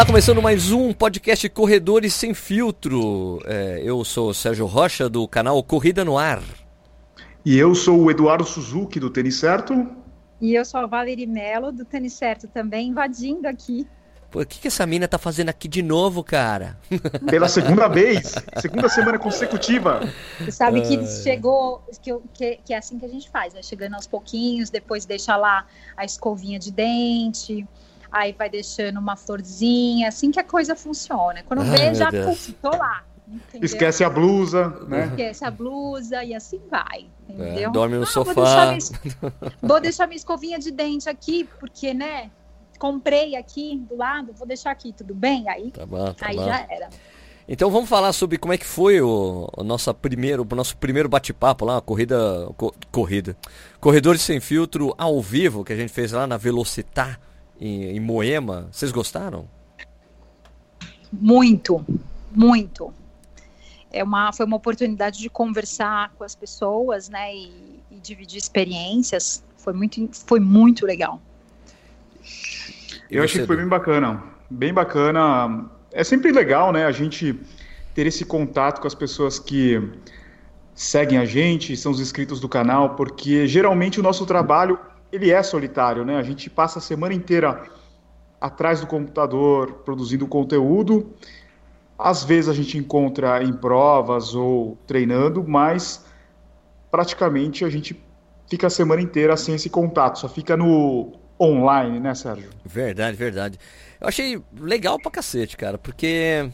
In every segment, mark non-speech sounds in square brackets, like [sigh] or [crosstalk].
Está começando mais um podcast Corredores Sem Filtro. É, eu sou o Sérgio Rocha, do canal Corrida no Ar. E eu sou o Eduardo Suzuki, do Tênis Certo. E eu sou a Valerie Mello, do Tênis Certo também, invadindo aqui. Pô, o que, que essa mina tá fazendo aqui de novo, cara? [laughs] Pela segunda vez, segunda semana consecutiva. Você sabe que chegou, que, que, que, é assim que a gente faz, né? Chegando aos pouquinhos, depois deixa lá a escovinha de dente, aí vai deixando uma florzinha, assim que a coisa funciona. Quando Ai, vê, já puf, tô lá. Entendeu? Esquece a blusa, né? Esquece a blusa e assim vai, entendeu? É, dorme no ah, sofá. Vou deixar, minha, [laughs] vou deixar minha escovinha de dente aqui, porque, né? comprei aqui do lado, vou deixar aqui, tudo bem? Aí, tá bom, tá aí bom. já era. Então vamos falar sobre como é que foi o, o nosso primeiro, o nosso primeiro bate-papo lá, a corrida, co, corrida, corredores sem filtro ao vivo que a gente fez lá na Velocitar em, em Moema. Vocês gostaram? Muito, muito. É uma, foi uma oportunidade de conversar com as pessoas, né, e, e dividir experiências. Foi muito, foi muito legal. Eu achei que foi bem bacana. Bem bacana. É sempre legal, né, a gente ter esse contato com as pessoas que seguem a gente, são os inscritos do canal, porque geralmente o nosso trabalho ele é solitário, né? A gente passa a semana inteira atrás do computador produzindo conteúdo. Às vezes a gente encontra em provas ou treinando, mas praticamente a gente fica a semana inteira sem esse contato, só fica no online, né, Sérgio? Verdade, verdade. Eu achei legal pra cacete, cara, porque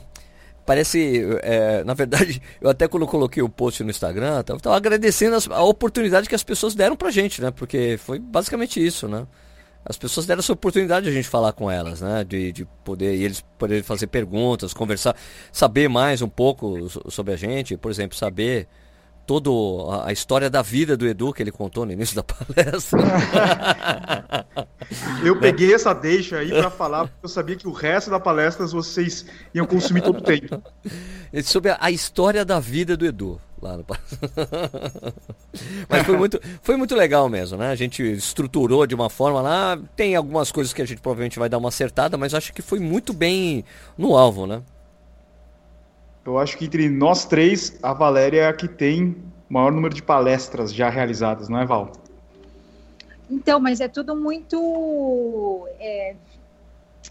parece, é, na verdade, [laughs] eu até quando coloquei o post no Instagram, tava, tava agradecendo as, a oportunidade que as pessoas deram pra gente, né? Porque foi basicamente isso, né? As pessoas deram essa oportunidade de a gente falar com elas, né? De, de poder, e eles poderem fazer perguntas, conversar, saber mais um pouco sobre a gente, por exemplo, saber toda a história da vida do Edu que ele contou no início da palestra. eu peguei essa deixa aí para falar, porque eu sabia que o resto da palestra vocês iam consumir todo o tempo. Sobre a história da vida do Edu. Lá no... [laughs] Mas foi muito, foi muito legal mesmo, né? A gente estruturou de uma forma lá. Tem algumas coisas que a gente provavelmente vai dar uma acertada, mas acho que foi muito bem no alvo, né? Eu acho que entre nós três, a Valéria é a que tem o maior número de palestras já realizadas, não é, Val? Então, mas é tudo muito. É,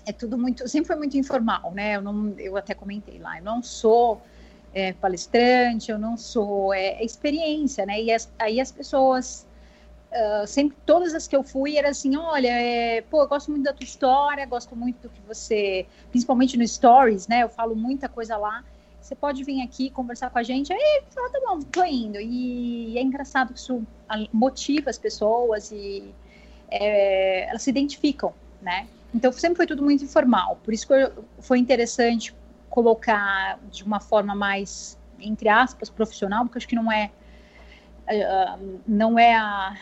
é tudo muito. Sempre foi muito informal, né? Eu, não, eu até comentei lá, eu não sou é, palestrante, eu não sou. É, é experiência, né? E as, aí as pessoas. Uh, sempre todas as que eu fui era assim, olha, é, pô, eu gosto muito da tua história, gosto muito do que você, principalmente no stories, né? Eu falo muita coisa lá você pode vir aqui conversar com a gente. Aí, fala, tá bom, tô indo. E é engraçado que isso motiva as pessoas e é, elas se identificam, né? Então, sempre foi tudo muito informal. Por isso que eu, foi interessante colocar de uma forma mais, entre aspas, profissional, porque acho que não é, uh, não é a...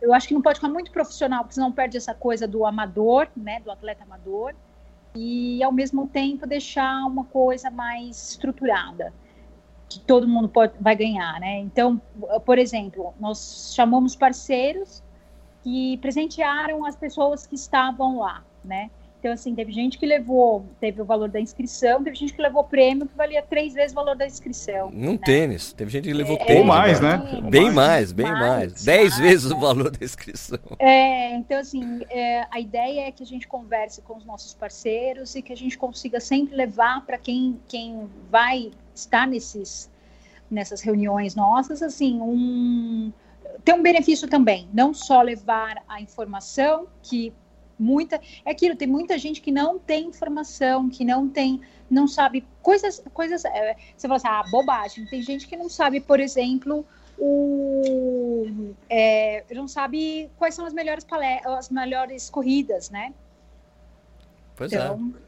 Eu acho que não pode ficar muito profissional, porque senão perde essa coisa do amador, né, do atleta amador e ao mesmo tempo deixar uma coisa mais estruturada que todo mundo pode, vai ganhar, né? Então, por exemplo, nós chamamos parceiros que presentearam as pessoas que estavam lá, né? Então, assim, teve gente que levou, teve o valor da inscrição, teve gente que levou prêmio que valia três vezes o valor da inscrição. Num né? tênis. Teve gente que levou é, tênis. Ou mais, né? Bem mais, bem mais. mais. Dez mais, vezes o valor da inscrição. É, então, assim, é, a ideia é que a gente converse com os nossos parceiros e que a gente consiga sempre levar para quem, quem vai estar nesses, nessas reuniões nossas, assim, um tem um benefício também, não só levar a informação que muita é aquilo tem muita gente que não tem informação que não tem não sabe coisas coisas é, você fala assim ah bobagem tem gente que não sabe por exemplo o é, não sabe quais são as melhores as melhores corridas né pois é. então, é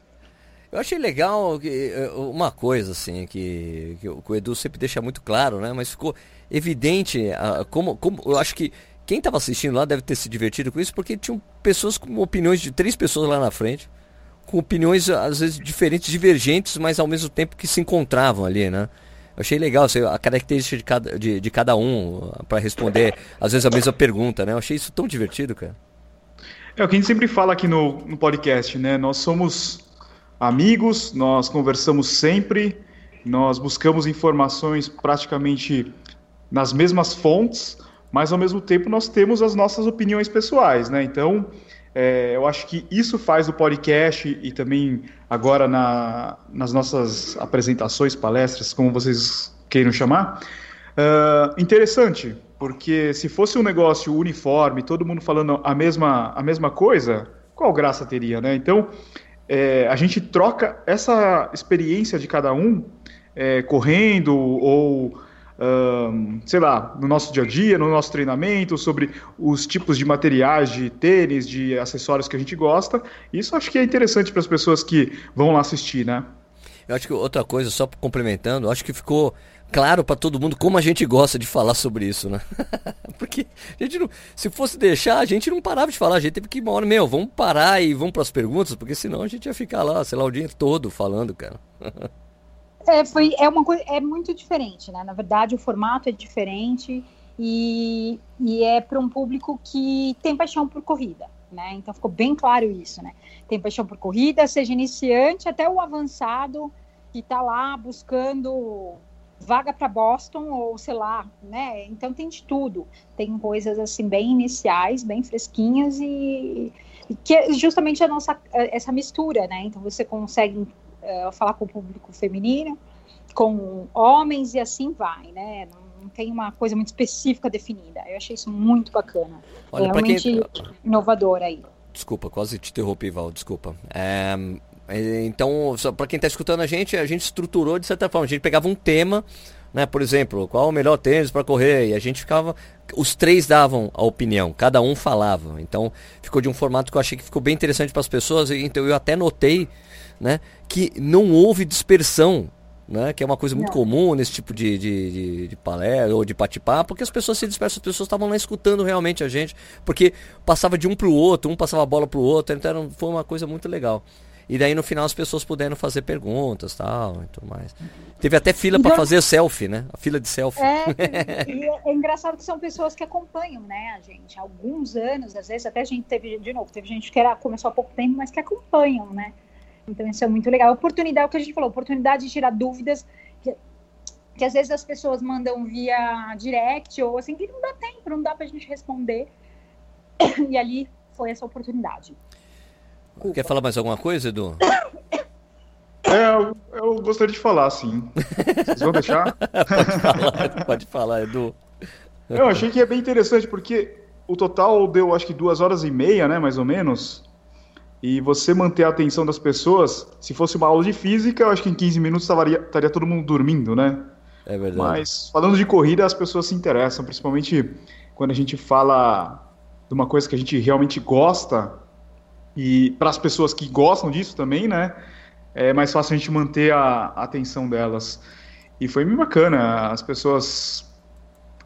eu achei legal que, é, uma coisa assim que, que o Edu sempre deixa muito claro né mas ficou evidente como, como eu acho que quem estava assistindo lá deve ter se divertido com isso, porque tinham pessoas com opiniões de três pessoas lá na frente, com opiniões às vezes diferentes, divergentes, mas ao mesmo tempo que se encontravam ali, né? Eu achei legal assim, a característica de cada, de, de cada um para responder, às vezes, a mesma pergunta, né? Eu achei isso tão divertido, cara. É o que a gente sempre fala aqui no, no podcast, né? Nós somos amigos, nós conversamos sempre, nós buscamos informações praticamente nas mesmas fontes, mas ao mesmo tempo nós temos as nossas opiniões pessoais, né? Então, é, eu acho que isso faz o podcast e também agora na, nas nossas apresentações, palestras, como vocês queiram chamar, uh, interessante, porque se fosse um negócio uniforme, todo mundo falando a mesma, a mesma coisa, qual graça teria, né? Então, é, a gente troca essa experiência de cada um é, correndo ou sei lá, no nosso dia a dia, no nosso treinamento, sobre os tipos de materiais de tênis, de acessórios que a gente gosta. Isso acho que é interessante para as pessoas que vão lá assistir, né? Eu acho que outra coisa, só complementando, acho que ficou claro para todo mundo como a gente gosta de falar sobre isso, né? [laughs] Porque a gente não, se fosse deixar, a gente não parava de falar, a gente teve que ir uma hora, meu, vamos parar e vamos para as perguntas, porque senão a gente ia ficar lá, sei lá, o dia todo falando, cara. [laughs] É, foi, é uma é muito diferente, né? Na verdade, o formato é diferente e, e é para um público que tem paixão por corrida, né? Então ficou bem claro isso, né? Tem paixão por corrida, seja iniciante até o avançado que está lá buscando vaga para Boston ou sei lá, né? Então tem de tudo. Tem coisas assim bem iniciais, bem fresquinhas e, e que é justamente a nossa essa mistura, né? Então você consegue uh, falar com o público feminino, com homens e assim vai, né? Não, tem uma coisa muito específica definida. Eu achei isso muito bacana. Olha, Realmente quem... inovador aí. Desculpa, quase te interrompi, Val, desculpa. É, então, para quem está escutando a gente, a gente estruturou de certa forma. A gente pegava um tema, né? Por exemplo, qual o melhor tênis para correr? E a gente ficava. Os três davam a opinião, cada um falava. Então, ficou de um formato que eu achei que ficou bem interessante para as pessoas. Então, eu até notei né, que não houve dispersão, né, que é uma coisa muito não. comum nesse tipo de, de, de, de palestra ou de bate-papo, porque as pessoas se dispersam, as pessoas estavam lá escutando realmente a gente, porque passava de um para o outro, um passava a bola para o outro, então foi uma coisa muito legal. E daí no final as pessoas puderam fazer perguntas tal e tudo mais. Teve até fila então, para fazer selfie, né? A fila de selfie. É, [laughs] e é, é engraçado que são pessoas que acompanham, né, a gente, há alguns anos, às vezes até a gente teve, de novo, teve gente que era, começou há pouco tempo, mas que acompanham, né? Então isso é muito legal. Oportunidade, o que a gente falou, oportunidade de tirar dúvidas que, que às vezes as pessoas mandam via direct ou assim, que não dá tempo, não dá pra gente responder. [coughs] E ali foi essa oportunidade. Quer falar mais alguma coisa, Edu? [coughs] É, eu, eu gostaria de falar, sim. Vocês vão deixar? [laughs] pode falar, pode falar, Edu. Eu achei que é bem interessante, porque o total deu acho que duas horas e meia, né, mais ou menos. E você manter a atenção das pessoas, se fosse uma aula de física, eu acho que em 15 minutos estaria, estaria todo mundo dormindo, né? É verdade. Mas falando de corrida, as pessoas se interessam, principalmente quando a gente fala de uma coisa que a gente realmente gosta, e para as pessoas que gostam disso também, né? É mais fácil a gente manter a, a atenção delas. E foi bem bacana, as pessoas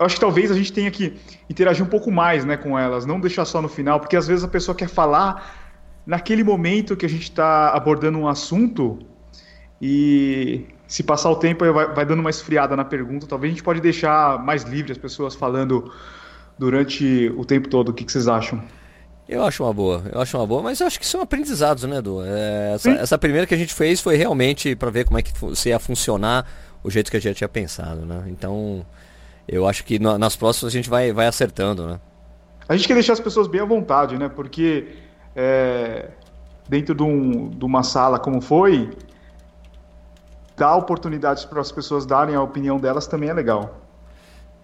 eu acho que talvez a gente tenha que interagir um pouco mais né, com elas, não deixar só no final, porque às vezes a pessoa quer falar naquele momento que a gente está abordando um assunto e se passar o tempo vai, vai, dando uma esfriada na pergunta, talvez a gente pode deixar mais livre as pessoas falando durante o tempo todo. O que, que vocês acham? Eu acho uma boa, eu acho uma boa, mas eu acho que são aprendizados, né, Edu? É, essa, essa, primeira que a gente fez foi realmente para ver como é que se ia funcionar o jeito que a gente tinha pensado, né? Então, eu acho que no, nas próximas a gente vai, vai acertando, né? A gente quer deixar as pessoas bem à vontade, né? Porque é, dentro de, um, de, uma sala como foi, dar oportunidades para as pessoas darem a opinião delas também é legal.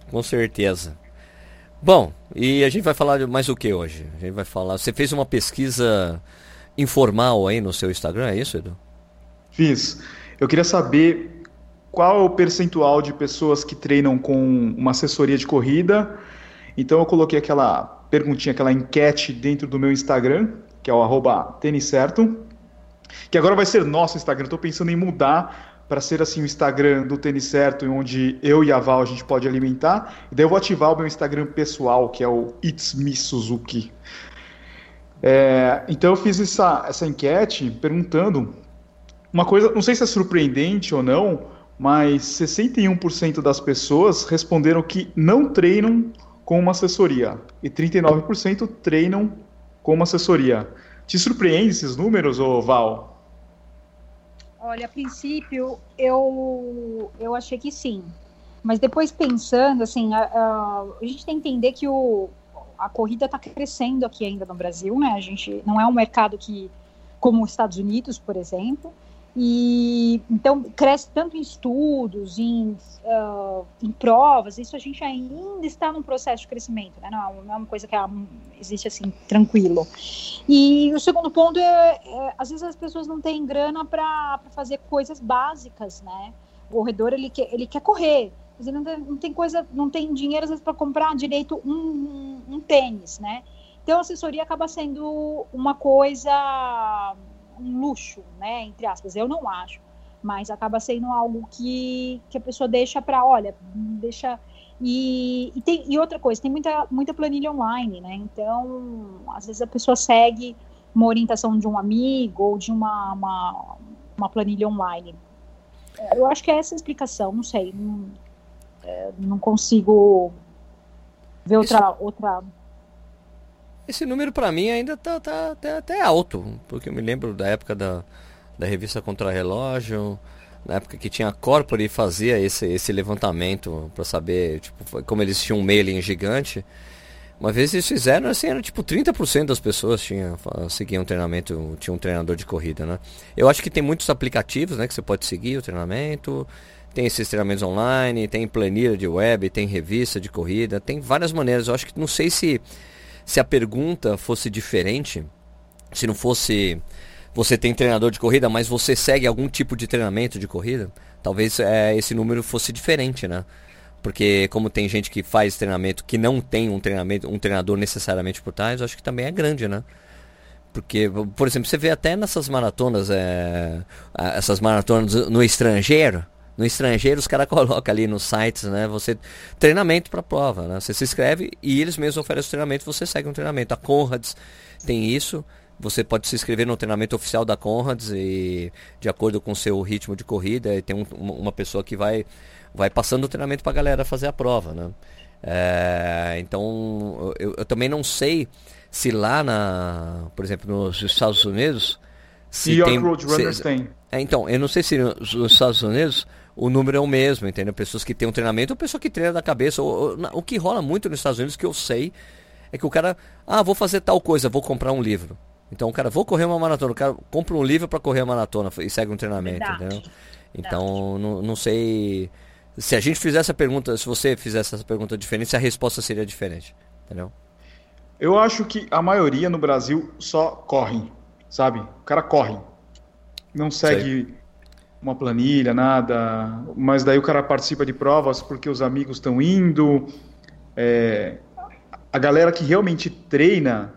Com certeza. Bom, e a gente vai falar mais o que hoje? A gente vai falar. Você fez uma pesquisa informal aí no seu Instagram, é isso, Edu? Fiz. Eu queria saber qual é o percentual de pessoas que treinam com uma assessoria de corrida. Então eu coloquei aquela perguntinha, aquela enquete dentro do meu Instagram, que é o arroba certo, que agora vai ser nosso Instagram. Estou pensando em mudar para ser assim o Instagram do Tênis Certo, onde eu e a Val a gente pode alimentar. E daí eu vou ativar o meu Instagram pessoal, que é o It's Me Suzuki. É, então eu fiz essa, essa enquete perguntando uma coisa, não sei se é surpreendente ou não, mas 61% das pessoas responderam que não treinam com uma assessoria e 39% treinam como assessoria. Te surpreende esses números, Val? Olha, a princípio eu, eu achei que sim. Mas depois pensando, assim, a, a, a gente tem que entender que o, a corrida está crescendo aqui ainda no Brasil, né? A gente não é um mercado que, como os Estados Unidos, por exemplo, e então cresce tanto em estudos, em, uh, em provas, isso a gente ainda está num processo de crescimento, né? não, não é uma coisa que é, existe assim, tranquilo. E o segundo ponto é, é às vezes as pessoas não têm grana para fazer coisas básicas, né? O corredor ele quer, ele quer correr, mas ele não tem, não tem coisa, não tem dinheiro às vezes para comprar direito um, um, um tênis, né? Então a assessoria acaba sendo uma coisa um luxo, né? Entre aspas, eu não acho, mas acaba sendo algo que, que a pessoa deixa para, olha, deixa e, e, tem, e outra coisa, tem muita, muita planilha online, né? Então, às vezes a pessoa segue uma orientação de um amigo ou de uma, uma, uma planilha online. É, eu acho que é essa a explicação, não sei. Não, é, não consigo ver outra, Isso... outra esse número para mim ainda tá, tá, tá, até alto, porque eu me lembro da época da, da revista Contra-Relógio, na época que tinha a Corpore e fazia esse, esse levantamento para saber, tipo, como eles tinham um mailing gigante. Uma vez eles fizeram, assim, era tipo 30% das pessoas tinha, seguiam um treinamento, tinha um treinador de corrida, né? Eu acho que tem muitos aplicativos, né, que você pode seguir o treinamento, tem esses treinamentos online, tem planilha de web, tem revista de corrida, tem várias maneiras. Eu acho que não sei se se a pergunta fosse diferente, se não fosse você tem treinador de corrida, mas você segue algum tipo de treinamento de corrida, talvez é, esse número fosse diferente, né? Porque como tem gente que faz treinamento que não tem um treinamento, um treinador necessariamente por trás, acho que também é grande, né? Porque, por exemplo, você vê até nessas maratonas, é, essas maratonas no estrangeiro, no estrangeiro, os caras [laughs] colocam ali nos sites, né? Você treinamento para prova, né? Você se inscreve e eles mesmos oferecem treinamento, você segue um treinamento. A Conrads tem isso. Você pode se inscrever no treinamento oficial da Conrads e de acordo com o seu ritmo de corrida, e tem um, uma pessoa que vai vai passando o treinamento para a galera fazer a prova, né? É, então, eu, eu, também não sei se lá na, por exemplo, nos Estados Unidos, se e tem, Road Runners se, tem. É, então, eu não sei se nos Estados Unidos o número é o mesmo, entendeu? Pessoas que têm um treinamento ou pessoa que treina da cabeça. Ou, ou, o que rola muito nos Estados Unidos, que eu sei, é que o cara, ah, vou fazer tal coisa, vou comprar um livro. Então o cara, vou correr uma maratona, o cara compra um livro para correr a maratona e segue um treinamento, Verdade. entendeu? Então, não, não sei. Se a gente fizesse a pergunta, se você fizesse essa pergunta diferente, a resposta seria diferente, entendeu? Eu acho que a maioria no Brasil só corre, sabe? O cara corre. Não segue sei uma planilha, nada. Mas daí o cara participa de provas porque os amigos estão indo. É, a galera que realmente treina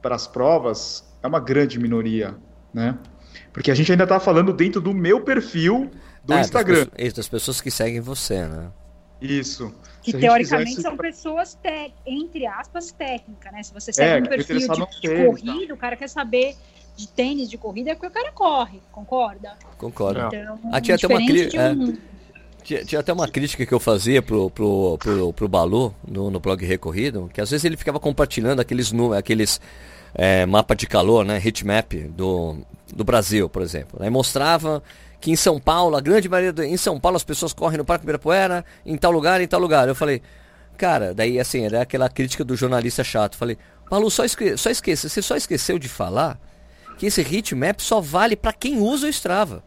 para as provas é uma grande minoria, né? Porque a gente ainda está falando dentro do meu perfil do é, Instagram. Das pessoas, das pessoas que seguem você, né? Isso. Que teoricamente fizesse... são pessoas, entre aspas, técnicas, né? Se você segue é, um perfil de, de corrida, o cara quer saber de tênis de corrida é porque o cara corre, concorda? Concordo. Então, ah, tinha até uma crítica. Um... É, tinha, tinha, até uma crítica que eu fazia pro, pro, pro, pro Balu no, no blog Recorrido, que às vezes ele ficava compartilhando aqueles, aqueles é, mapa de calor, né? Heatmap do, do Brasil, por exemplo. Aí mostrava que em São Paulo, a grande maioria do, em São Paulo as pessoas correm no Parque Ibirapuera, em tal lugar, em tal lugar. Eu falei, cara, daí assim, era aquela crítica do jornalista chato. Falei, Balu, só, esque só esqueça, você só esqueceu de falar que esse heatmap só vale para quem usa o Strava.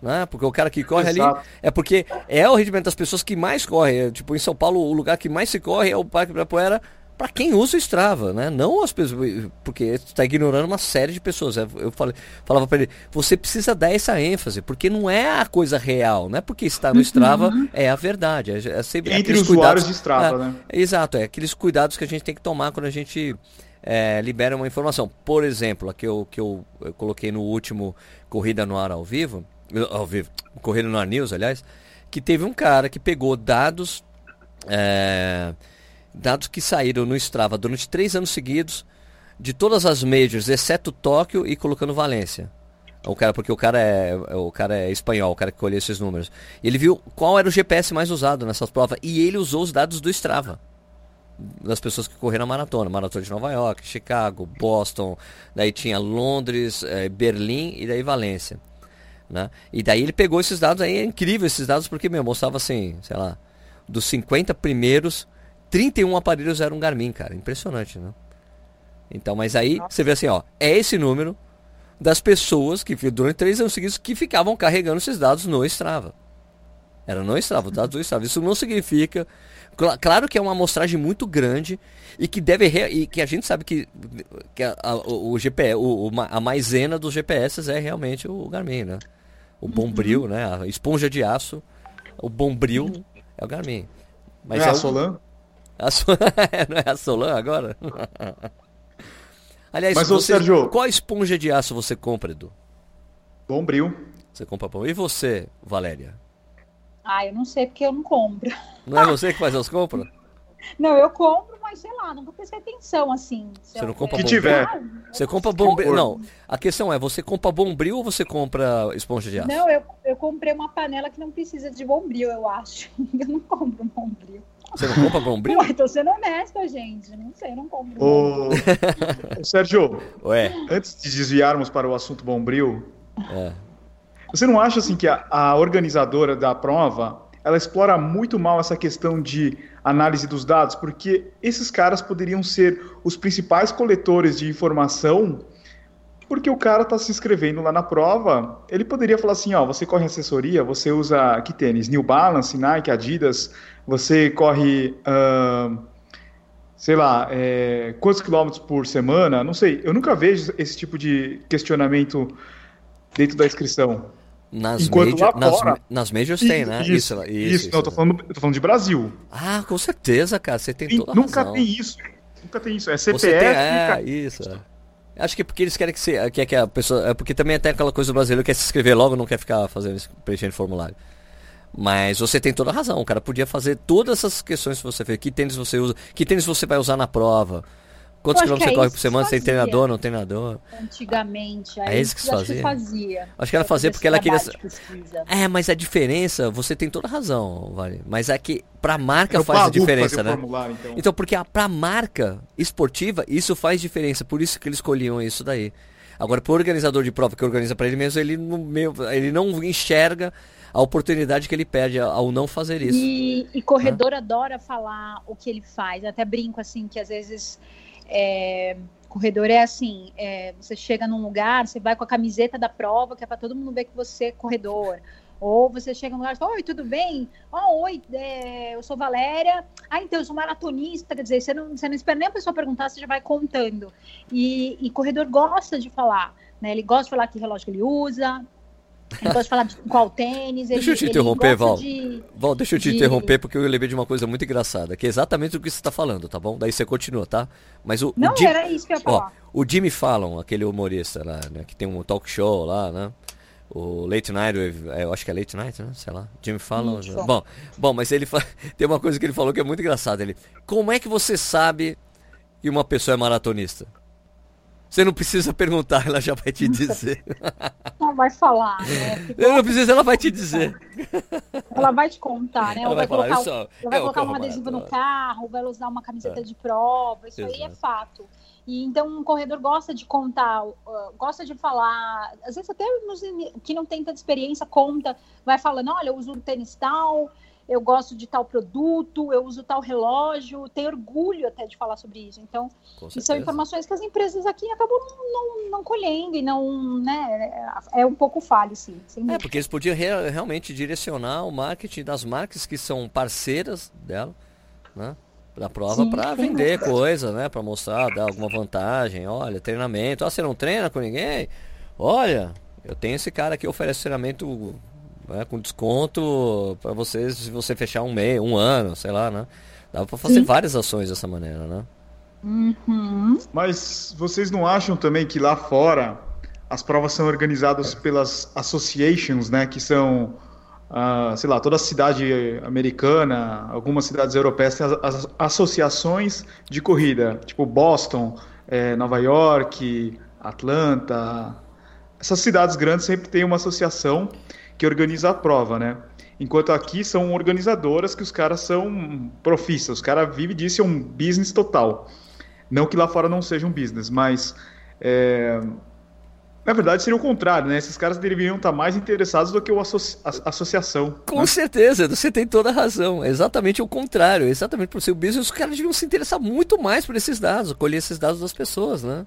Né? Porque o cara que corre Exato. ali é porque é o rendimento das pessoas que mais correm. É, tipo, em São Paulo, o lugar que mais se corre é o Parque Ibirapuera para quem usa o Strava, né? Não as pessoas, porque está ignorando uma série de pessoas. É, eu falei, falava para ele, você precisa dar essa ênfase, porque não é a coisa real, não é porque está no Strava uhum. é a verdade. É, é sempre Entre os usuários de Strava, é, né? Exato, é aqueles cuidados que a gente tem que tomar quando a gente é, libera uma informação. Por exemplo, a que eu, que eu, eu, coloquei no último Corrida no Ar ao vivo, ao vivo, Corrida no Ar News, aliás, que teve um cara que pegou dados, é, dados que saíram no Strava durante três anos seguidos, de todas as majors, exceto Tóquio e colocando Valência. O cara, porque o cara é, o cara é espanhol, o cara que colheu esses números. Ele viu qual era o GPS mais usado nessas provas e ele usou os dados do Strava. Das pessoas que correram a maratona. Maratona de Nova York, Chicago, Boston, daí tinha Londres, eh, Berlim e daí Valência. Né? E daí ele pegou esses dados aí, é incrível esses dados, porque meu, mostrava assim, sei lá, dos 50 primeiros, 31 aparelhos eram Garmin, cara. Impressionante, né? Então, mas aí Nossa. você vê assim, ó, é esse número das pessoas que durante três anos seguidos que ficavam carregando esses dados no Strava. Era no Strava, os dados do Strava. Isso não significa. Claro que é uma amostragem muito grande e que deve. E que a gente sabe que, que a, a, o GPS, o, a maisena dos GPS é realmente o Garmin, né? O Bombril, uhum. né? A esponja de aço, o Bombril uhum. é o Garmin. Mas é, é a Solan? A Solan, [laughs] não é a Solan agora? [laughs] Aliás, Mas, você, Sérgio, qual esponja de aço você compra, Edu? Bombril. Você compra bom. E você, Valéria? Ah, eu não sei porque eu não compro. Não é você que faz as compras? [laughs] Não, eu compro, mas sei lá, nunca prestei atenção assim. Você não compra que tiver. Você compra bombril. Não, a questão é, você compra bombril ou você compra esponja de aço? Não, eu, eu comprei uma panela que não precisa de bombril, eu acho. [laughs] Eu não compro bombril. Você não compra bombril? Ué, tô sendo honesta, gente. Não sei, não compro Ô... Sérgio, Ué. antes de desviarmos para o assunto bombril, é. Você não acha assim que a, a organizadora da prova ela explora muito mal essa questão de análise dos dados, porque esses caras poderiam ser os principais coletores de informação, porque o cara está se inscrevendo lá na prova, ele poderia falar assim, ó, você corre assessoria, você usa que tênis? New Balance, Nike, Adidas, você corre, uh, sei lá, é, quantos quilômetros por semana? Não sei, eu nunca vejo esse tipo de questionamento dentro da inscrição. Nas, major, nas, nas majors tem, né? Isso, isso, isso, isso não, eu tô falando, tô falando de Brasil. Ah, com certeza, cara, você tem, tem toda Nunca razão. tem isso. Nunca tem isso. É CPF. Tem, é, isso. É. Acho que é porque eles querem que, se, que, que a pessoa. É porque também tem aquela coisa do brasileiro que quer se inscrever logo, não quer ficar fazendo preenchendo formulário. Mas você tem toda a razão. O cara podia fazer todas essas questões que você fez. Que tênis você usa? Que tênis você vai usar na prova? Quantos quilômetros você corre por semana? Sem treinador, não treinador? Antigamente. É isso que você fazia? Que fazia. Acho que ela fazia porque ela queria. É, mas a diferença, você tem toda a razão, Vale. Mas é que pra marca faz a diferença, né? Então. então, porque a, pra marca esportiva, isso faz diferença. Por isso que eles escolhiam isso daí. Agora, pro organizador de prova que organiza para ele mesmo, ele não, ele não enxerga a oportunidade que ele perde ao não fazer isso. E, e corredor né? adora falar o que ele faz. até brinco assim que às vezes é, corredor é assim, é, você chega num lugar, você vai com a camiseta da prova, que é para todo mundo ver que você é corredor. Ou você chega num lugar e fala, oi, tudo bem? Oh, oi, é, eu sou Valéria. Ah, então, eu sou maratonista. Quer dizer, você não, você não espera nem a pessoa perguntar, você já vai contando. E, e corredor gosta de falar, né? Ele gosta de falar que relógio ele usa, ele gosta de falar de qual tênis. Deixa ele, eu te interromper, Val. De, Val, deixa eu te de... interromper porque eu lembrei de uma coisa muito engraçada, que é exatamente o que você está falando, tá bom? Daí você continua, tá? Mas o, Não, o Jim... era isso que eu ia falar. Ó, o Jimmy Fallon, aquele humorista lá, né, que tem um talk show lá, né? O Late Night, é, eu acho que é Late Night, né? Sei lá. Jimmy Fallon. Isso. Bom, bom, mas ele fa... [laughs] tem uma coisa que ele falou que é muito engraçada. Ele, como é que você sabe que uma pessoa é maratonista? Você não precisa perguntar, ela já vai te dizer. [laughs] Ela vai falar, né? Eu não preciso, ela vai te dizer. Ela vai te contar, né? Ela, ela vai, vai, colocar, ela vai colocar um adesivo no carro, vai usar uma camiseta é. de prova, isso Exato. aí é fato. E então um corredor gosta de contar, uh, gosta de falar, às vezes até nos, que não tem tanta experiência conta, vai falando, olha, eu uso um tênis tal, eu gosto de tal produto, eu uso tal relógio, tenho orgulho até de falar sobre isso. Então, são informações que as empresas aqui acabam não, não, não, colhendo e não, né, é um pouco falho, sim. É, porque eles podiam re realmente direcionar o marketing das marcas que são parceiras dela, né? da prova para vender coisa, né? Para mostrar, dar alguma vantagem. Olha, treinamento. Ah, você não treina com ninguém? Olha, eu tenho esse cara que oferece treinamento né, com desconto para você se você fechar um mês, um ano, sei lá, né? Dá para fazer Sim. várias ações dessa maneira, né? Uhum. Mas vocês não acham também que lá fora as provas são organizadas pelas associations, né? Que são, uh, sei lá, toda a cidade americana, algumas cidades europeias têm as, as associações de corrida, tipo Boston, é, Nova York, Atlanta. Essas cidades grandes sempre têm uma associação que organiza a prova, né? Enquanto aqui são organizadoras que os caras são profistas, os caras vivem disso, é um business total. Não que lá fora não seja um business, mas é, na verdade, seria o contrário, né? Esses caras deveriam estar mais interessados do que associa a associação. Com né? certeza, você tem toda a razão. É exatamente o contrário. Exatamente por ser o business, os caras deviam se interessar muito mais por esses dados, colher esses dados das pessoas, né?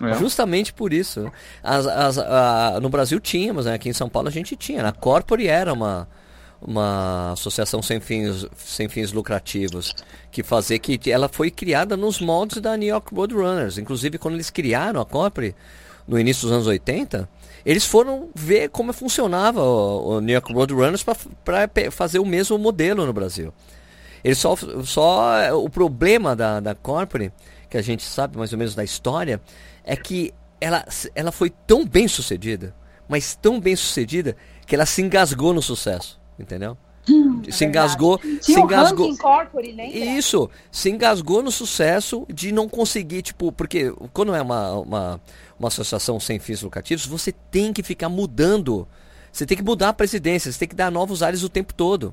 É. Justamente por isso. As, as, a, no Brasil tínhamos, né? aqui em São Paulo a gente tinha. A Corpore era uma, uma associação sem fins, sem fins lucrativos que fazer que ela foi criada nos moldes da New York Roadrunners. Inclusive quando eles criaram a Corpore no início dos anos 80, eles foram ver como funcionava o, o New York Roadrunners para fazer o mesmo modelo no Brasil. Eles só, só o problema da, da Corpore, que a gente sabe mais ou menos da história, é que ela, ela foi tão bem sucedida, mas tão bem sucedida, que ela se engasgou no sucesso, entendeu? Hum, se é engasgou, se engasgou. Isso, se engasgou no sucesso de não conseguir, tipo, porque quando é uma, uma, uma associação sem fins lucrativos, você tem que ficar mudando. Você tem que mudar a presidência, você tem que dar novos ares o tempo todo.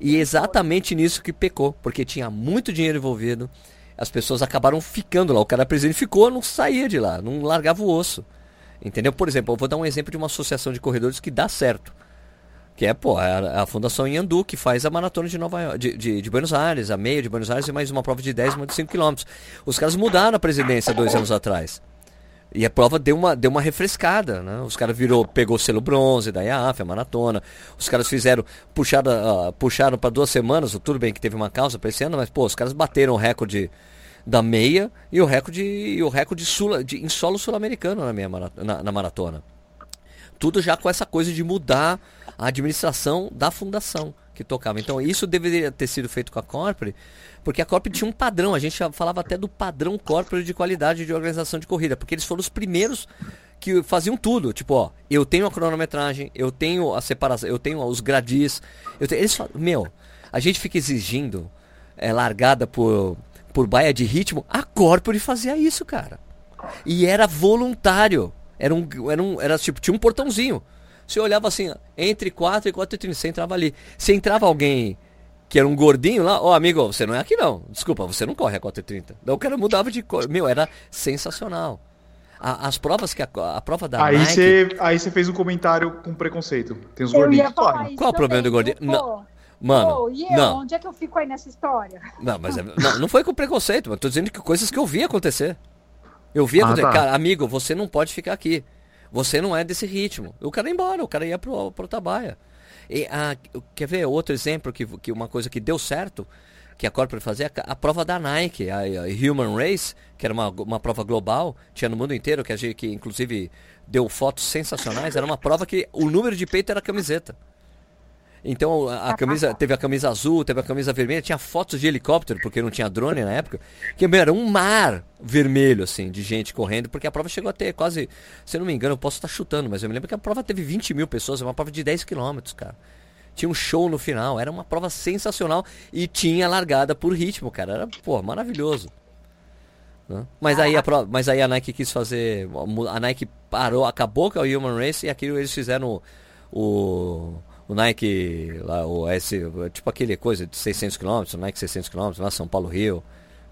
E exatamente nisso que pecou, porque tinha muito dinheiro envolvido. As pessoas acabaram ficando lá. O cara presidente ficou, não saía de lá, não largava o osso. Entendeu? Por exemplo, eu vou dar um exemplo de uma associação de corredores que dá certo. Que é, pô, a, a Fundação Yandu, que faz a maratona de, Nova, de, de, de, Buenos Aires, a meia de Buenos Aires e mais uma prova de 10 e uma de 5 quilômetros. Os caras mudaram a presidência dois anos atrás. E a prova deu uma, deu uma refrescada, né? Os caras virou, pegou o selo bronze da IAF, a maratona. Os caras fizeram, puxaram, uh, puxaram para duas semanas, tudo bem que teve uma causa para esse ano, mas pô, os caras bateram o recorde da meia e o recorde, e o recorde sul, de, em solo sul-americano na, na, na maratona. Tudo já com essa coisa de mudar a administração da fundação que tocava. Então isso deveria ter sido feito com a Corpore, porque a Corpore tinha um padrão, a gente falava até do padrão Corpore de qualidade de organização de corrida, porque eles foram os primeiros que faziam tudo, tipo, ó, eu tenho a cronometragem, eu tenho a separação, eu tenho os gradis, eu tenho, eles falam, meu, a gente fica exigindo é, largada por, por baia de ritmo, a Corpore fazia isso, cara. E era voluntário. Era um, era um, era tipo, tinha um portãozinho. Você olhava assim, entre 4 e 4 e 30, você entrava ali. Se entrava alguém que era um gordinho lá, ó, oh, amigo, você não é aqui não. Desculpa, você não corre a 4 e 30. Daí o cara mudava de cor. Meu, era sensacional. A, as provas que a, a prova da aí Nike... Cê, aí você fez um comentário com preconceito. Tem os gordinhos que correm. Qual o problema do gordinho? Não. Mano, oh, eu? não. Onde é que eu fico aí nessa história? Não, mas é, não, não foi com preconceito, mas tô dizendo que coisas que eu vi acontecer. Eu vi ah, acontecer. Tá. Cara, amigo, você não pode ficar aqui. Você não é desse ritmo. O cara ia embora, o cara ia pro, pro Tabaia. E, a, quer ver outro exemplo que, que uma coisa que deu certo, que a Corporate fazia, a, a prova da Nike, a, a, Human Race, que era uma, uma prova global, tinha no mundo inteiro, que, a gente, que inclusive deu fotos sensacionais, era uma prova que o número de peito era camiseta. Então a, a, camisa teve a camisa azul, teve a camisa vermelha, tinha fotos de helicóptero, porque não tinha drone na época, que era um mar vermelho, assim, de gente correndo, porque a prova chegou a ter quase, se eu não me engano, eu posso estar chutando, mas eu me lembro que a prova teve 20 mil pessoas, é uma prova de 10 quilômetros, cara. Tinha um show no final, era uma prova sensacional e tinha largada por ritmo, cara. Era, pô, maravilhoso. Né? Mas, aí a, mas aí a Nike quis fazer. A Nike parou, acabou com a Human Race e aquilo eles fizeram o, o Nike, lá, o S, tipo aquele coisa de 600 km, o Nike 600 km, lá São Paulo Rio.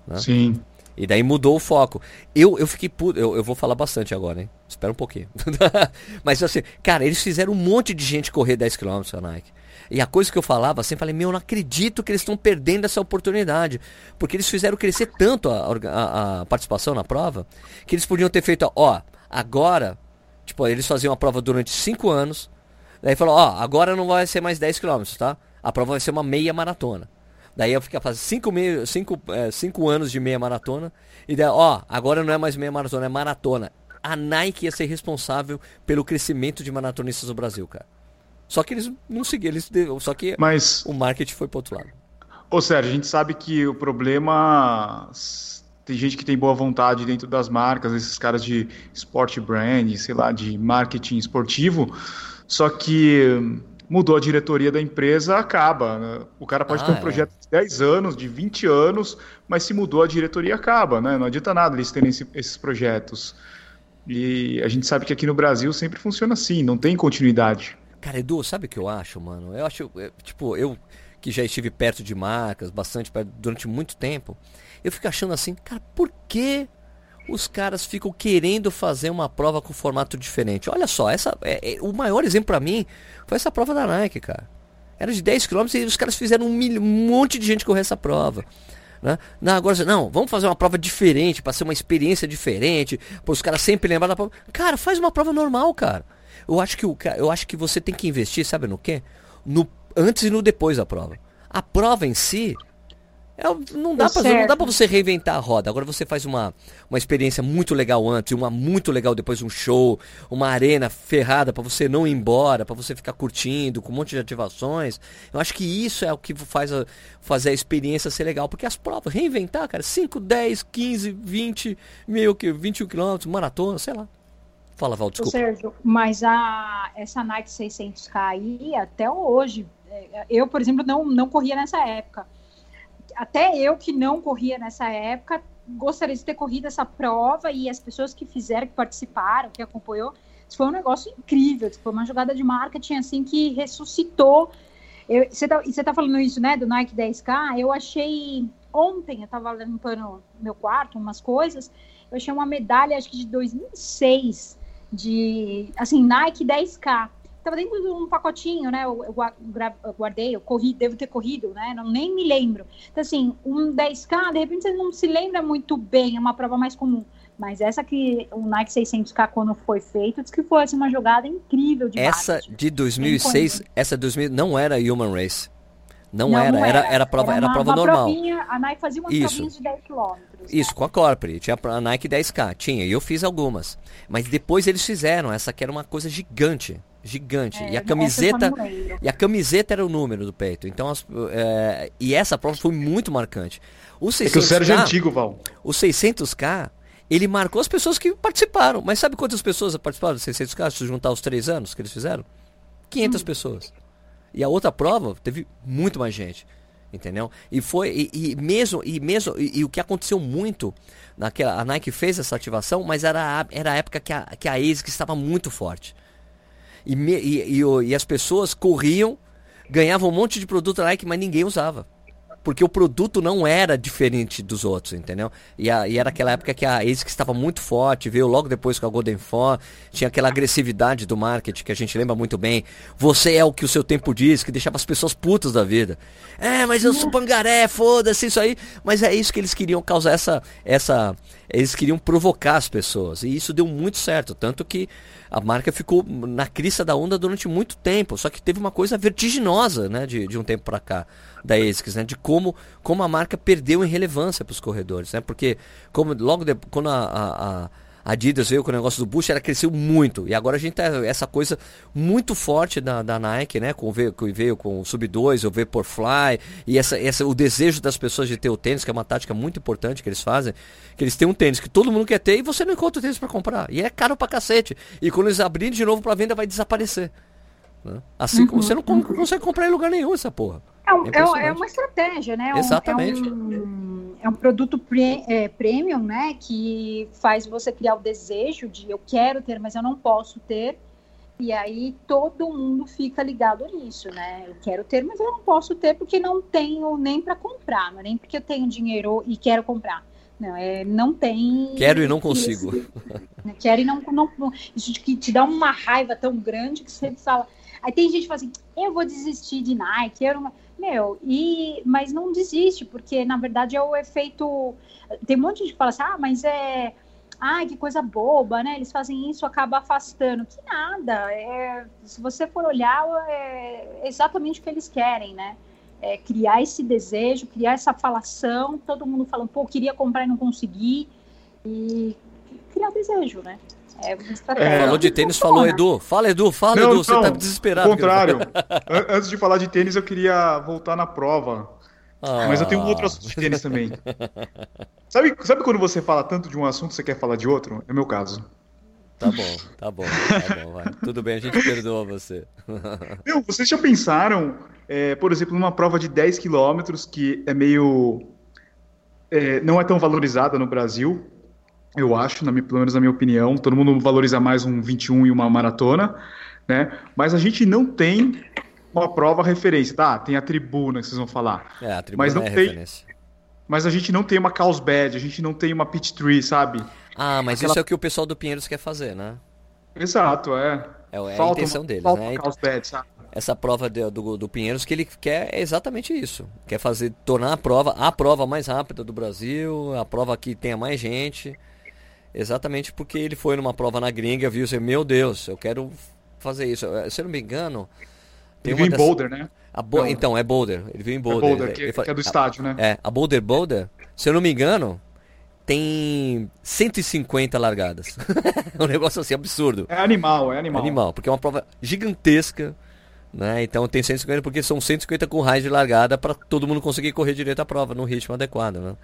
Né? Sim. E daí mudou o foco. Eu, eu fiquei puto, eu, eu vou falar bastante agora, hein? Espera um pouquinho. [laughs] Mas assim, cara, eles fizeram um monte de gente correr 10 km a Nike. E a coisa que eu falava, sempre falei, meu, eu não acredito que eles estão perdendo essa oportunidade. Porque eles fizeram crescer tanto a, a, a participação na prova, que eles podiam ter feito, ó, agora, tipo, eles faziam a prova durante 5 anos, Daí falou, ó, agora não vai ser mais 10 km, tá? A prova vai ser uma meia maratona. Daí eu fiquei fazendo 5 cinco, é, cinco anos de meia maratona. E daí, ó, agora não é mais meia maratona, é maratona. A Nike ia ser responsável pelo crescimento de maratonistas no Brasil, cara. Só que eles não seguiram, eles, só que Mas... o marketing foi pro outro lado. Ô Sérgio, a gente sabe que o problema tem gente que tem boa vontade dentro das marcas, esses caras de sport brand, sei lá, de marketing esportivo, só que mudou a diretoria da empresa, acaba. Né? O cara pode ah, ter um é. projeto de 10 anos, de 20 anos, mas se mudou a diretoria, acaba. Né? Não adianta nada eles terem esse, esses projetos. E a gente sabe que aqui no Brasil sempre funciona assim, não tem continuidade. Cara, Edu, sabe o que eu acho, mano? Eu acho, tipo, eu que já estive perto de marcas, bastante perto, durante muito tempo, eu fico achando assim, cara, por que os caras ficam querendo fazer uma prova com formato diferente? Olha só, essa é, é o maior exemplo para mim foi essa prova da Nike, cara. Era de 10 km e os caras fizeram um, mil, um monte de gente correr essa prova. Né? Não, agora não, vamos fazer uma prova diferente, para ser uma experiência diferente, para os caras sempre lembrar da prova. Cara, faz uma prova normal, cara. Eu acho que o eu acho que você tem que investir, sabe no quê? No antes e no depois da prova. A prova em si, não, dá pra, não dá pra você reinventar a roda. Agora você faz uma, uma experiência muito legal antes, uma muito legal depois, um show, uma arena ferrada para você não ir embora, para você ficar curtindo, com um monte de ativações. Eu acho que isso é o que faz a, fazer a experiência ser legal. Porque as provas, reinventar, cara, 5, 10, 15, 20, meio que 21 quilômetros, maratona, sei lá. Fala, Val, desculpa. Sérgio, mas a, essa Nike 600K aí, até hoje, é, eu, por exemplo, não, não corria nessa época até eu que não corria nessa época, gostaria de ter corrido essa prova e as pessoas que fizeram, que participaram, que acompanhou, foi um negócio incrível, foi uma jogada de marketing assim que ressuscitou. você está tá falando isso, né, do Nike 10K? Eu achei ontem, eu estava limpando meu quarto, umas coisas, eu achei uma medalha, acho que de 2006, de, assim, Nike 10K estava dentro de um pacotinho, né? Eu, eu, eu, guardei, eu corri, devo ter corrido, né? Não, nem me lembro. Então, assim, um 10K, de repente você não se lembra muito bem, é uma prova mais comum. Mas essa que o Nike 600K, quando foi feito, diz que foi assim, uma jogada incrível de Essa marketing. de 2006, essa 2000 não era Human Race. Não, não, era, não era, era, era, prova, era, uma, prova uma normal. Provinha, a Nike fazia umas Isso. de 10 km. Né? Isso, com a Corporate. Tinha a Nike 10K, tinha, e eu fiz algumas. Mas depois eles fizeram essa que era uma coisa gigante gigante. É, e a camiseta e a camiseta era o número do peito. Então as, é, e essa prova foi muito marcante. O 600K, é que o Sérgio é antigo, Val. O 600K, ele marcou as pessoas que participaram. Mas sabe quantas pessoas participaram do 600K se juntar os três anos que eles fizeram? 500 hum. pessoas. E a outra prova teve muito mais gente. Entendeu? E foi e, e mesmo e mesmo e, e, o que aconteceu muito naquela a Nike fez essa ativação, mas era era a época que a que a ASICS estava muito forte. E, me, e, e, e, as pessoas corriam, ganhavam um monte de produto Nike, mas ninguém usava. Porque o produto não era diferente dos outros, entendeu? E, a, e era aquela época que a ASICS estava muito forte, veio logo depois com a Golden Phone, tinha aquela agressividade do marketing que a gente lembra muito bem. Você é o que o seu tempo diz, que deixava as pessoas putas da vida. É, mas eu sou pangaré, foda-se isso aí. Mas é isso que eles queriam causar essa, essa. Eles queriam provocar as pessoas. E isso deu muito certo. Tanto que a marca ficou na crista da onda durante muito tempo. Só que teve uma coisa vertiginosa, né, de, de um tempo para cá da ASICS, né, de como, como a marca perdeu em relevância para os corredores, né? Porque como logo de, quando a, a, a Adidas veio com o negócio do Boost, ela cresceu muito. E agora a gente tá essa coisa muito forte da, da Nike, né? Com veio, veio com o Sub 2, o Vaporfly, e essa, essa, o desejo das pessoas de ter o tênis, que é uma tática muito importante que eles fazem, que eles têm um tênis que todo mundo quer ter e você não encontra o tênis para comprar. E é caro pra cacete. E quando eles abrirem de novo para venda, vai desaparecer. Né? Assim como você não, não consegue comprar em lugar nenhum essa porra. É, é, é uma estratégia, né? É Exatamente. É um é um produto pre, é, premium, né? Que faz você criar o desejo de eu quero ter, mas eu não posso ter. E aí todo mundo fica ligado nisso, né? Eu quero ter, mas eu não posso ter porque não tenho nem para comprar, não é nem porque eu tenho dinheiro e quero comprar. Não, é, não tem. Quero e não consigo. Né? Quero e não, não. Isso de que te dá uma raiva tão grande que você fala. Aí tem gente que fala assim: eu vou desistir de Nike, eu não meu, e, mas não desiste, porque na verdade é o efeito. Tem um monte de gente que fala assim, ah, mas é. Ai, que coisa boba, né? Eles fazem isso, acaba afastando. Que nada. É, se você for olhar, é exatamente o que eles querem, né? É criar esse desejo, criar essa falação, todo mundo falando, pô, queria comprar e não consegui. E criar desejo, né? É é, falou de tênis, falou Edu. Fala, Edu, fala, não, Edu, não, você tá desesperado. Ao contrário. [laughs] Antes de falar de tênis, eu queria voltar na prova. Ah. Mas eu tenho um outro assunto de tênis também. [laughs] sabe, sabe quando você fala tanto de um assunto você quer falar de outro? É o meu caso. Tá bom, tá bom, tá bom, vai. Tudo bem, a gente perdoa você. [laughs] Meu, vocês já pensaram, é, por exemplo, numa prova de 10 quilômetros que é meio. É, não é tão valorizada no Brasil, eu acho, na minha, pelo menos na minha opinião. Todo mundo valoriza mais um 21 e uma maratona. né? Mas a gente não tem uma prova referência, tá? Tem a tribuna que vocês vão falar. É, a tribuna mas não é tem, referência. Mas a gente não tem uma Caos Bad, a gente não tem uma Pit Tree, sabe? Ah, mas Aquela... isso é o que o pessoal do Pinheiros quer fazer, né? Exato, é. É, é a intenção deles, falta né? Caos Bad, sabe? Essa prova de, do, do Pinheiros que ele quer é exatamente isso. Quer fazer, tornar a prova a prova mais rápida do Brasil, a prova que tenha mais gente. Exatamente porque ele foi numa prova na gringa, viu assim, meu Deus, eu quero fazer isso. Se eu não me engano. Tem ele viu em dessas... Boulder, né? Bo... Então, é Boulder. Ele viu em Boulder. É Boulder, que, que é do estádio, né? É, a Boulder Boulder, se eu não me engano, tem 150 largadas. [laughs] é um negócio assim absurdo. É animal, é animal. É animal, porque é uma prova gigantesca. Né? Então tem 150 porque são 150 com raio de largada para todo mundo conseguir correr direito a prova no ritmo adequado. Né?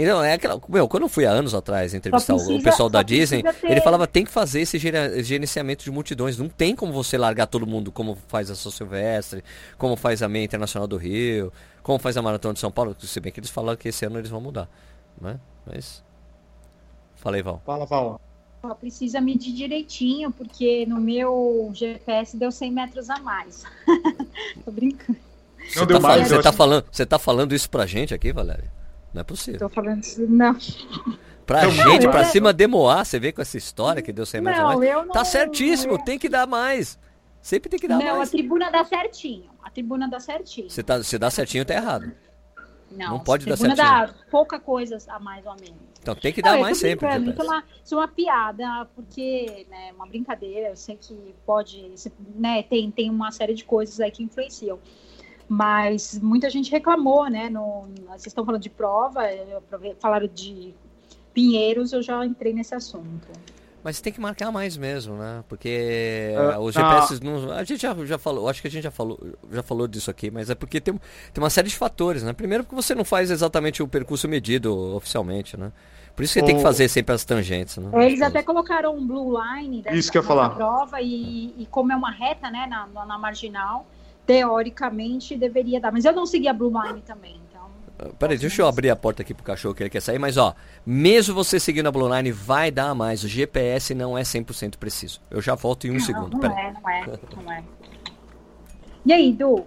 Então, é aquela. Meu, quando eu fui há anos atrás entrevistar precisa, o pessoal da Disney, ter... ele falava tem que fazer esse gerenciamento de multidões. Não tem como você largar todo mundo como faz a São Silvestre, como faz a Meia Internacional do Rio, como faz a Maratona de São Paulo. Se bem que eles falaram que esse ano eles vão mudar. Né? Mas. Falei, Val. Fala, Val. Só precisa medir direitinho, porque no meu GPS deu 100 metros a mais. [laughs] Tô brincando. Você tá, falando, você, tá falando, você tá falando isso pra gente aqui, Valéria? Não é possível. Tô falando isso, não. Pra não, gente, não, pra cima demoar, você vê com essa história que deu 100 metros não, mais. Não, tá certíssimo, eu... tem que dar mais. Sempre tem que dar não, mais. Não, a tribuna dá certinho. A tribuna dá certinho. Você, tá, você dá certinho, tá errado. Não, não pode dar certinho. dá pouca coisa a mais ou a menos. Então tem que dar não, mais sempre. Isso é uma, isso é uma piada, porque é né, uma brincadeira, eu sei que pode, né, tem, tem uma série de coisas aí que influenciam. Mas muita gente reclamou, né? No, vocês estão falando de prova, falaram de Pinheiros, eu já entrei nesse assunto. Mas tem que marcar mais mesmo, né? Porque uh, os GPS não. A gente já, já falou, acho que a gente já falou, já falou disso aqui, mas é porque tem, tem uma série de fatores, né? Primeiro porque você não faz exatamente o percurso medido oficialmente, né? Por isso que você tem que fazer sempre as tangentes, né? Eles até colocaram um blue line dessa, isso que eu falar. prova e, e como é uma reta, né, na, na marginal, teoricamente deveria dar. Mas eu não segui a Blue Line também, então. Uh, peraí, deixa eu abrir a porta aqui pro cachorro que ele quer sair, mas ó, mesmo você seguindo a Blue Line, vai dar mais. O GPS não é 100% preciso. Eu já volto em um não, segundo. Não é, não é, não é. E aí, Du?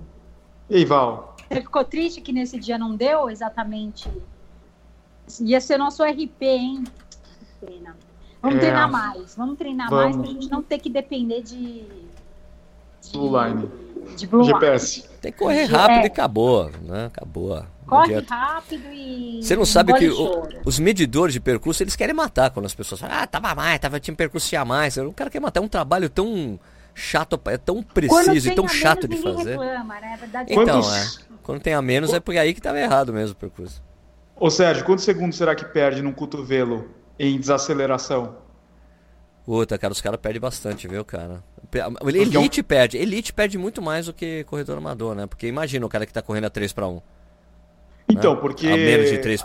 E aí, Val? Você ficou triste que nesse dia não deu exatamente? Ia ser nosso RP, hein? Pena. Vamos é... treinar mais. Vamos treinar Vamos. mais pra gente não ter que depender de. de... Blue Line de Blue GPS. Tem que correr rápido é. e acabou, né? Acabou. Corre rápido e. Você não sabe que o, os medidores de percurso eles querem matar quando as pessoas falam, ah, tava mais, tava, tinha percurso a mais. O cara quer matar é um trabalho tão chato, é tão preciso e tão chato de fazer. Reclama, né? Verdade, então, Quantos... é. Quando tem a menos é porque aí que tava errado mesmo o percurso. Ô Sérgio, quantos segundos será que perde num cotovelo em desaceleração? Puta, cara, os caras perdem bastante, viu, cara? Elite perde. Elite perde muito mais do que corredor amador, né? Porque imagina o cara que tá correndo a 3 para 1. Então, né? porque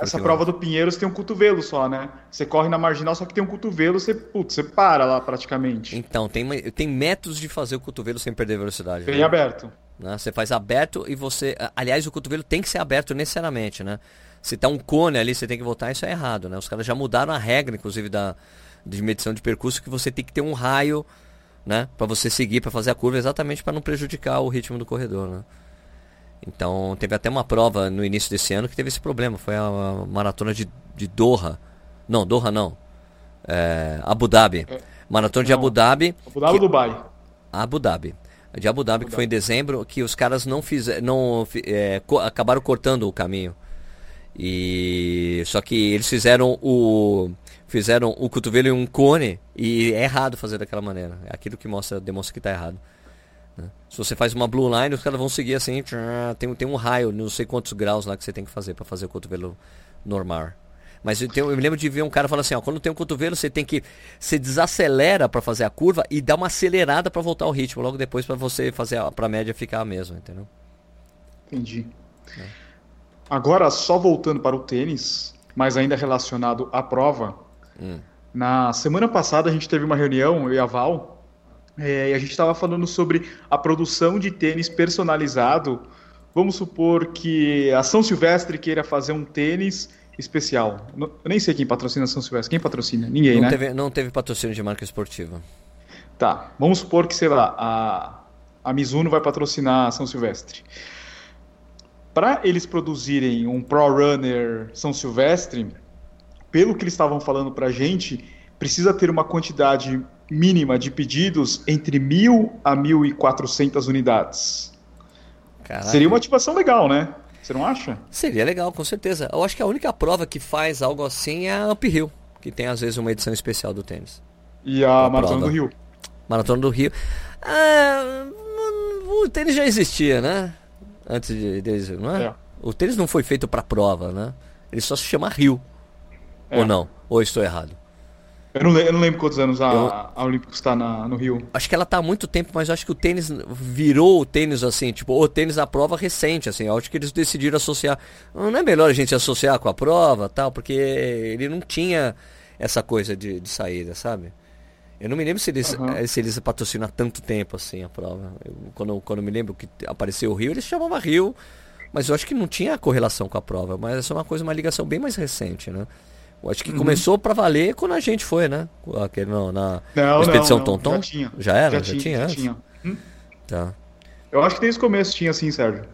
essa prova do Pinheiros tem um cotovelo só, né? Você corre na marginal, só que tem um cotovelo, você, putz, você para lá praticamente. Então, tem, tem métodos de fazer o cotovelo sem perder velocidade. Bem né? aberto. Né? Você faz aberto e você. Aliás, o cotovelo tem que ser aberto necessariamente, né? Se tá um cone ali, você tem que voltar, isso é errado, né? Os caras já mudaram a regra, inclusive, da, de medição de percurso, que você tem que ter um raio né? Para você seguir, para fazer a curva, exatamente para não prejudicar o ritmo do corredor, né? Então, teve até uma prova no início desse ano que teve esse problema. Foi a, maratona de, de Doha. Não, Doha não. É, Abu Dhabi. É. Maratona não. de Abu Dhabi. Abu Dhabi que... Dubai? Abu Dhabi. De Abu Dhabi, que foi em dezembro, que os caras não fizeram. Não, é, co acabaram cortando o caminho. E. Só que eles fizeram o fizeram o cotovelo em um cone e é errado fazer daquela maneira. É aquilo que mostra, demonstra que está errado. Né? Se você faz uma blue line, os caras vão seguir assim, tem, tem um raio, não sei quantos graus lá que você tem que fazer para fazer o cotovelo normal. Mas eu, tenho, eu, me lembro de ver um cara falando assim, ó, quando tem um cotovelo, você tem que você desacelera para fazer a curva e dá uma acelerada para voltar ao ritmo logo depois para você fazer para a média ficar a mesma, entendeu? Entendi. É. Agora só voltando para o tênis, mas ainda relacionado à prova, Hum. Na semana passada a gente teve uma reunião, eu e a Val, é, e a gente estava falando sobre a produção de tênis personalizado. Vamos supor que a São Silvestre queira fazer um tênis especial. Eu nem sei quem patrocina a São Silvestre. Quem patrocina? Ninguém, não né? Teve, não teve patrocínio de marca esportiva. Tá, vamos supor que, sei lá, a, a Mizuno vai patrocinar São Silvestre. Para eles produzirem um Pro Runner São Silvestre, pelo que eles estavam falando para a gente, precisa ter uma quantidade mínima de pedidos entre mil a mil e quatrocentas unidades. Caraca. Seria uma ativação legal, né? Você não acha? Seria legal, com certeza. Eu acho que a única prova que faz algo assim é a Uphill, que tem às vezes uma edição especial do tênis. E a Maratona do Rio. Maratona do Rio. Ah, o tênis já existia, né? Antes de, deles, não é? é? O tênis não foi feito para prova, né? Ele só se chama Rio. É. Ou não? Ou estou errado? Eu não, eu não lembro quantos anos a, eu... a Olímpicos está no Rio. Acho que ela está há muito tempo, mas acho que o tênis virou o tênis assim, tipo, o tênis da prova recente, assim. Acho que eles decidiram associar. Não é melhor a gente associar com a prova tal, porque ele não tinha essa coisa de, de saída, sabe? Eu não me lembro se eles, uhum. se eles patrocinam há tanto tempo assim a prova. Eu, quando, quando eu me lembro que apareceu o Rio, eles chamavam Rio, mas eu acho que não tinha correlação com a prova. Mas essa é uma coisa, uma ligação bem mais recente, né? Eu acho que uhum. começou para valer quando a gente foi, né? Aquele, não, na não, expedição não, não. Tonton. Já tinha. Já era? Já, já tinha? Já tinha. Hum? Tá. Eu acho que desde o começo tinha assim, Sérgio.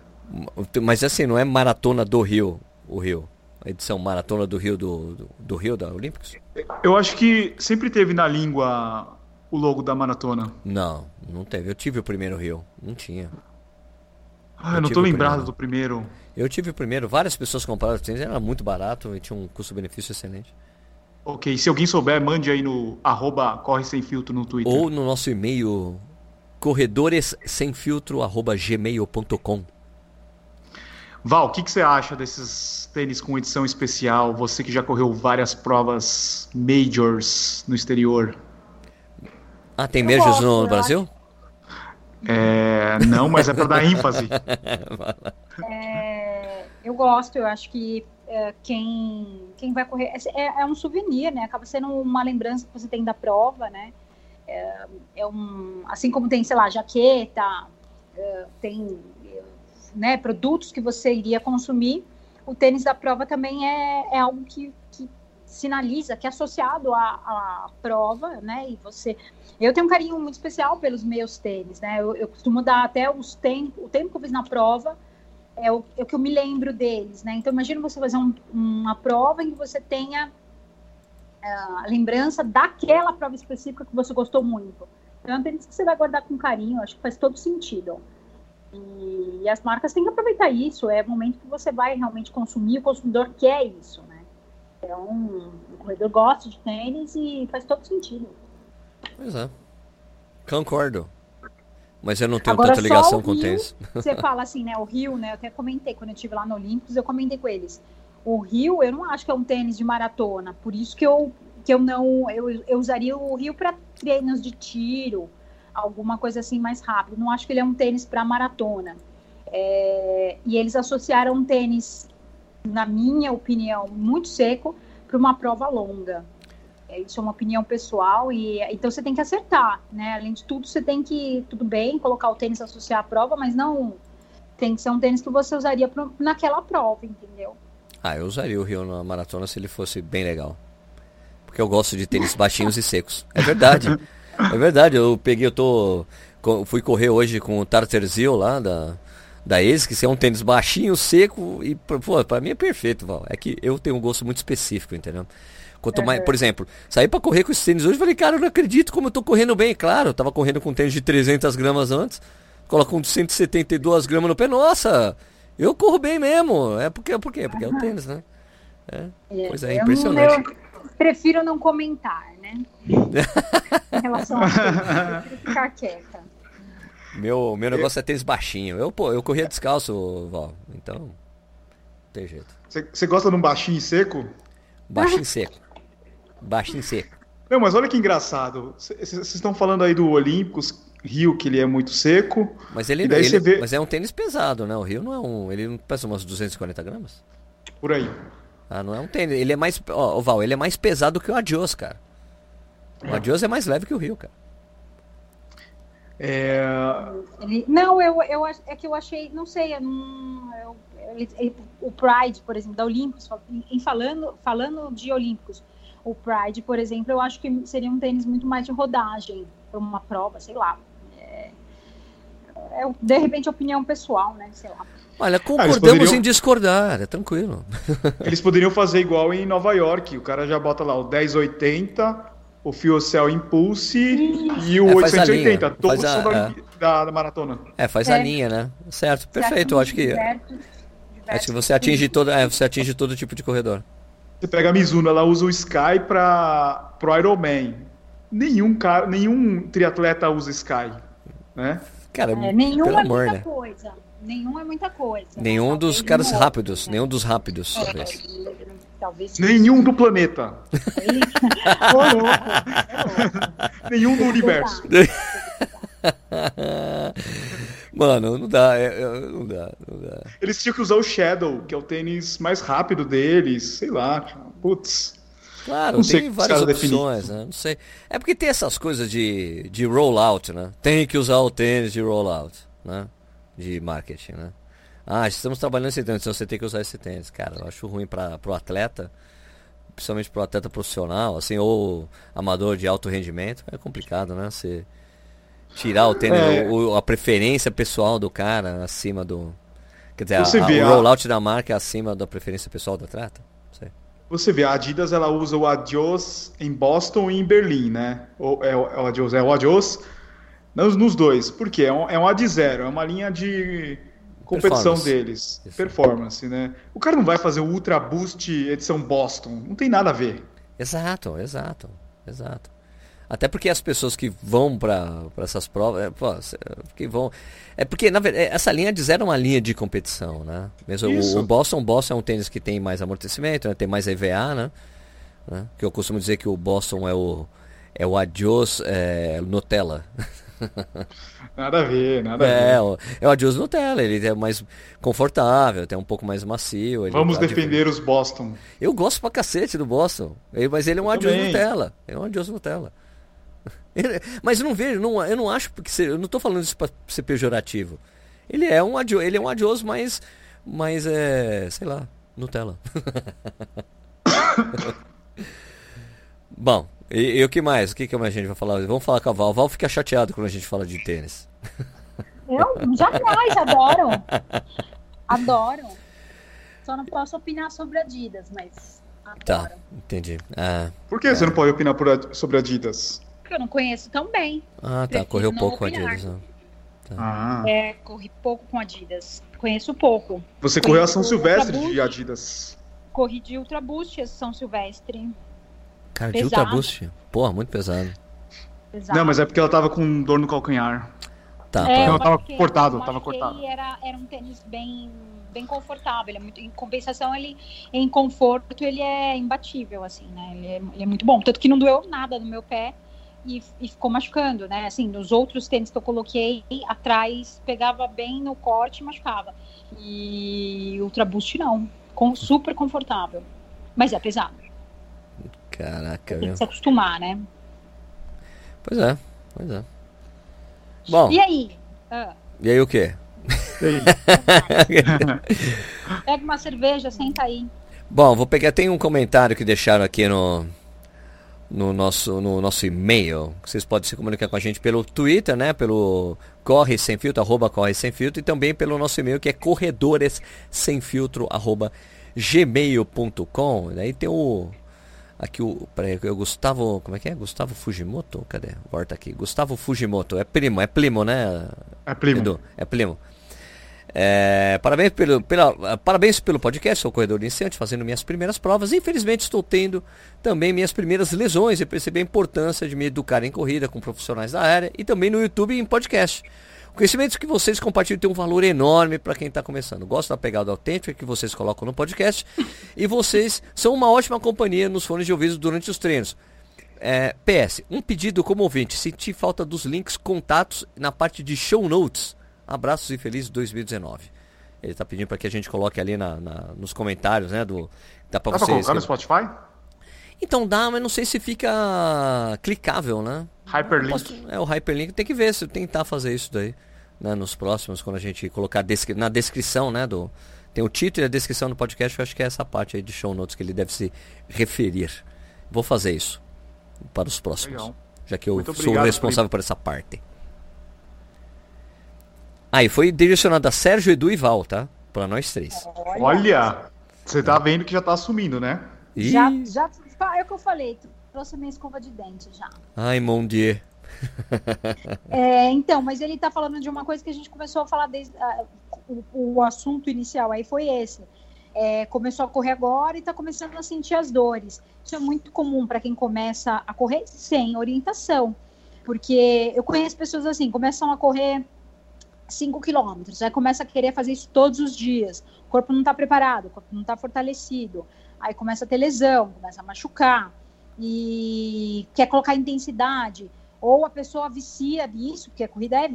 Mas assim, não é maratona do Rio, o Rio a edição maratona do Rio do, do, do, Rio da Olímpicos? Eu acho que sempre teve na língua o logo da maratona. Não, não teve. Eu tive o primeiro Rio, não tinha. Ah, eu, não tô lembrado do primeiro. Eu tive o primeiro, várias pessoas compraram, era muito barato e tinha um custo-benefício excelente. Ok, se alguém souber, mande aí no arroba corre sem filtro no Twitter. Ou no nosso e-mail corredores sem filtro arroba gmail.com. Val, o que, que, você acha desses tênis com edição especial? Você que já correu várias provas majors no exterior. Ah, tem majors no Brasil? É, não, mas é para dar ênfase. [laughs] É, eu gosto, eu acho que é, quem, quem vai correr. É, é, um souvenir, né? Acaba sendo uma lembrança que você tem da prova, né? É, é um, assim como tem, sei lá, jaqueta, é, tem né, produtos que você iria consumir, o tênis da prova também é, é algo que, que sinaliza, que é associado à, à, prova, né? E você. Eu tenho um carinho muito especial pelos meus tênis, né? Eu, eu costumo dar até os tempo, o tempo que eu fiz na prova é o, é o que eu me lembro deles, né? Então, imagina você fazer um, uma prova em que você tenha uh, a lembrança daquela prova específica que você gostou muito. Então, é um tênis que você vai guardar com carinho, acho que faz todo sentido. E, e, as marcas têm que aproveitar isso. É o momento que você vai realmente consumir, o consumidor quer isso, né? Então, o corredor gosta de tênis e faz todo sentido. Pois é. Concordo. Mas eu não tenho Agora, tanta ligação com o tênis. Você [laughs] fala assim, né? O Rio, né? Eu até comentei quando eu estive lá no Olímpicos, eu comentei com eles. O Rio, eu não acho que é um tênis de maratona. Por isso que eu, que eu não. Eu, eu usaria o Rio para treinos de tiro alguma coisa assim mais rápido. Não acho que ele é um tênis para maratona. É, e eles associaram um tênis, na minha opinião, muito seco para uma prova longa. É, isso é uma opinião pessoal e então você tem que acertar, né? Além de tudo, você tem que tudo bem colocar o tênis associar à prova, mas não tem que ser um tênis que você usaria pro, naquela prova, entendeu? Ah, eu usaria o Rio na maratona se ele fosse bem legal. Porque eu gosto de tênis baixinhos e secos. É verdade. [laughs] É verdade, eu peguei, eu tô. Fui correr hoje com o Tarterzil lá da, da ASICS, é um tênis baixinho, seco e, pô, pra mim é perfeito, Val. É que eu tenho um gosto muito específico, entendeu? Quanto mais, por exemplo, saí para correr com esses tênis hoje, falei, cara, eu não acredito como eu tô correndo bem. Claro, eu tava correndo com tênis de 300 gramas antes, coloco um 172 gramas no pé, nossa, eu corro bem mesmo. É porque, por quê? Porque é o tênis, né? É, é pois é, impressionante. Eu, prefiro não comentar, né? [laughs] em relação a isso, ficar quieta. Meu, meu negócio é tênis baixinho. Eu, pô, eu corria descalço, Val. Então, não tem jeito. Você gosta de um baixinho seco? Baixinho seco. Baixinho seco. Não, mas olha que engraçado. Vocês estão falando aí do Olímpicos, Rio, que ele é muito seco. Mas ele, ele vê... mas é um tênis pesado, né? O Rio não é um. Ele não pesa umas 240 gramas? Por aí. Ah, não é um tênis. Ele é mais. Ó, Val, ele é mais pesado que o Adios, cara. O Adios é mais leve que o Rio, cara. É... Ele, não, eu, eu, é que eu achei, não sei, eu não, eu, ele, o Pride, por exemplo, da Olímpicos, em falando, falando de Olímpicos, o Pride, por exemplo, eu acho que seria um tênis muito mais de rodagem. uma prova, sei lá. É, é, de repente, opinião pessoal, né? Sei lá. Olha, ah, concordamos ah, poderiam... em discordar, é tranquilo. Eles poderiam fazer igual em Nova York, o cara já bota lá o 1080, o Fuel Cell Impulse e o é, 880, todos a, da, é. da, da, maratona. É, faz é. a linha, né? Certo, perfeito, eu acho que... acho que você atinge, todo, é, você atinge todo tipo de corredor. Você pega a Mizuno, ela usa o Sky para pro Ironman. Nenhum, cara, nenhum triatleta usa Sky, né? Cara, é, nenhum pelo é amor, muita né? coisa. Nenhum é muita coisa. Nenhum dos caras rápidos, né? nenhum dos rápidos, é, talvez. Nenhum do planeta. [laughs] nenhum do universo. [laughs] Mano, não dá, é, é, não dá, não dá. Eles tinham que usar o Shadow, que é o tênis mais rápido deles, sei lá, putz. Claro, não tem várias opções, né? Não sei. É porque tem essas coisas de, de rollout, né? Tem que usar o tênis de rollout, né? De marketing, né? Ah, estamos trabalhando esse tênis, então você tem que usar esse tênis. Cara, eu acho ruim para o atleta, principalmente para o atleta profissional, assim, ou amador de alto rendimento. É complicado, né? Você tirar o tênis, é. o, a preferência pessoal do cara acima do. Quer dizer, a, o rollout da marca é acima da preferência pessoal do atleta? Você vê, a Adidas ela usa o Adios em Boston e em Berlim, né? Ou é, o, é o Adios, é o Adios nos, nos dois. Por quê? É um, é um Ad Zero, é uma linha de competição deles. Isso. Performance, né? O cara não vai fazer o Ultra Boost edição Boston. Não tem nada a ver. Exato, exato, exato. Até porque as pessoas que vão para essas provas, é, pô, que vão, é porque na verdade essa linha de zero é uma linha de competição, né? Mesmo o, o, Boston, Boston é um tênis que tem mais amortecimento, né? tem mais EVA, né? né? Que eu costumo dizer que o Boston é o é o Adios é, Nutella. [laughs] Nada a ver, nada é, a ver. É o Adios Nutella, ele é mais confortável, tem um pouco mais macio. Vamos tá defender os Boston. Eu gosto pra cacete do Boston, mas ele é um Adios Nutella. É um Adios Nutella. [laughs] Mas eu não vejo, não, eu não acho porque eu não estou falando isso para ser pejorativo. Ele é um adio, ele é um adioso, mas mas é, sei lá, Nutella. [laughs] Bom, e, e, o que mais? O que, que mais a gente vai falar? Vamos falar com a Val. A Val fica chateado quando a gente fala de tênis. Eu jamais adoro. [laughs] Adoro. Só não posso opinar sobre Adidas, mas adoro. Tá, entendi. Ah, Por que é. você não pode opinar por, sobre Adidas? eu não conheço tão bem. Ah, tá. Correu pouco com Adidas. Né? Tá. Ah. É, corri pouco com Adidas. Conheço pouco. Você correu a São Silvestre de Adidas? Corri de Ultra Boost a São Silvestre. Cara, de Ultra Boost? Porra, muito pesado. pesado. Não, mas é porque ela tava com dor no calcanhar. Tá, é, ela tava cortado, tava cortado. Era, era um tênis bem bem confortável. Ele é muito, em compensação, ele em conforto ele é imbatível, assim, né? Ele é, ele é, muito bom. Tanto que não doeu nada no meu pé e, e, ficou machucando, né? Assim, nos outros tênis que eu coloquei atrás, pegava bem no corte e machucava. E Ultra Boost não, com, super confortável. Mas é pesado. Caraca, Tem que se acostumar, né? Pois é, pois é. Bom. E aí? Ah. E aí o quê? [laughs] Pega uma cerveja, senta aí. Bom, vou pegar. Tem um comentário que deixaram aqui no, no nosso, no nosso e-mail. Vocês podem se comunicar com a gente pelo Twitter, né? Pelo corre sem filtro, arroba corre sem filtro, e também pelo nosso e-mail que é corredores sem filtro, arroba gmail.com. Daí tem o. Aqui o. Peraí, o Gustavo. Como é que é? Gustavo Fujimoto? Cadê? Volta aqui. Gustavo Fujimoto. É primo, é primo, né? É primo. Edu? É primo. É, parabéns, pelo, pela, parabéns pelo podcast, sou corredor iniciante, fazendo minhas primeiras provas. Infelizmente estou tendo também minhas primeiras lesões e percebi a importância de me educar em corrida com profissionais da área e também no YouTube e em podcast. O conhecimento que vocês compartilham tem um valor enorme para quem está começando. Gosto da pegada autêntica que vocês colocam no podcast [laughs] e vocês são uma ótima companhia nos fones de ouvido durante os treinos. É, PS, um pedido como ouvinte, senti falta dos links contatos na parte de show notes Abraços e Felizes 2019. Ele está pedindo para que a gente coloque ali na, na, nos comentários, né? Do, dá para vocês. colocar no Spotify? Então dá, mas não sei se fica clicável, né? Hyperlink. Posso, é, o hyperlink. Tem que ver se tentar fazer isso daí. Né, nos próximos, quando a gente colocar descri na descrição, né? Do, tem o título e a descrição do podcast, eu acho que é essa parte aí de show notes que ele deve se referir. Vou fazer isso para os próximos. Legal. Já que eu Muito sou o responsável por essa parte. Ah, e foi direcionado a Sérgio, Edu e Val, tá? Pra nós três. Olha! Você tá vendo que já tá assumindo, né? Já, já é o que eu falei, trouxe minha escova de dente já. Ai, mon Dieu. [laughs] é, então, mas ele tá falando de uma coisa que a gente começou a falar desde uh, o, o, assunto inicial aí foi esse. É, começou a correr agora e está começando a sentir as dores. Isso é muito comum para quem começa a correr sem orientação, porque eu conheço pessoas assim, começam a correr 5 quilômetros, aí começa a querer fazer isso todos os dias. O corpo não está preparado, o corpo não está fortalecido. Aí começa a ter lesão, começa a machucar e quer colocar intensidade. Ou a pessoa vicia nisso, porque a corrida é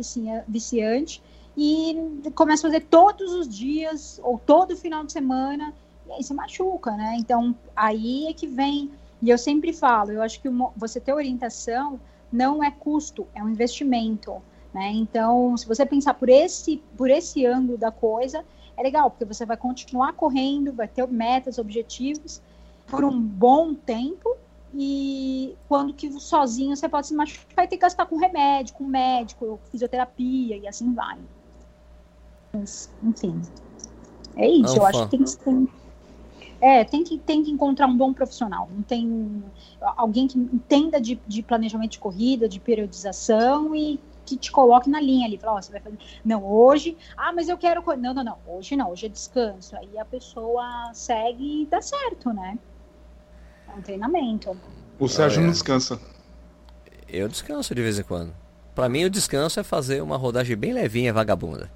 viciante, e começa a fazer todos os dias ou todo final de semana, e aí se machuca, né? Então aí é que vem. E eu sempre falo, eu acho que você ter orientação não é custo, é um investimento. Né? Então, se você pensar por esse, por esse ângulo da coisa, é legal, porque você vai continuar correndo, vai ter metas, objetivos por um bom tempo, e quando que sozinho você pode se machucar, vai ter que gastar com remédio, com médico, fisioterapia e assim vai. Mas, enfim. É isso, eu acho que tem que. É, tem que, tem que encontrar um bom profissional. Não tem alguém que entenda de, de planejamento de corrida, de periodização e que te coloque na linha ali. Fala, oh, você vai fazer. Não, hoje. Ah, mas eu quero. Não, não, não. Hoje não, hoje é descanso. Aí a pessoa segue e dá certo, né? É um treinamento. O Sérgio não descansa. Eu descanso de vez em quando. Para mim, o descanso é fazer uma rodagem bem levinha, vagabunda.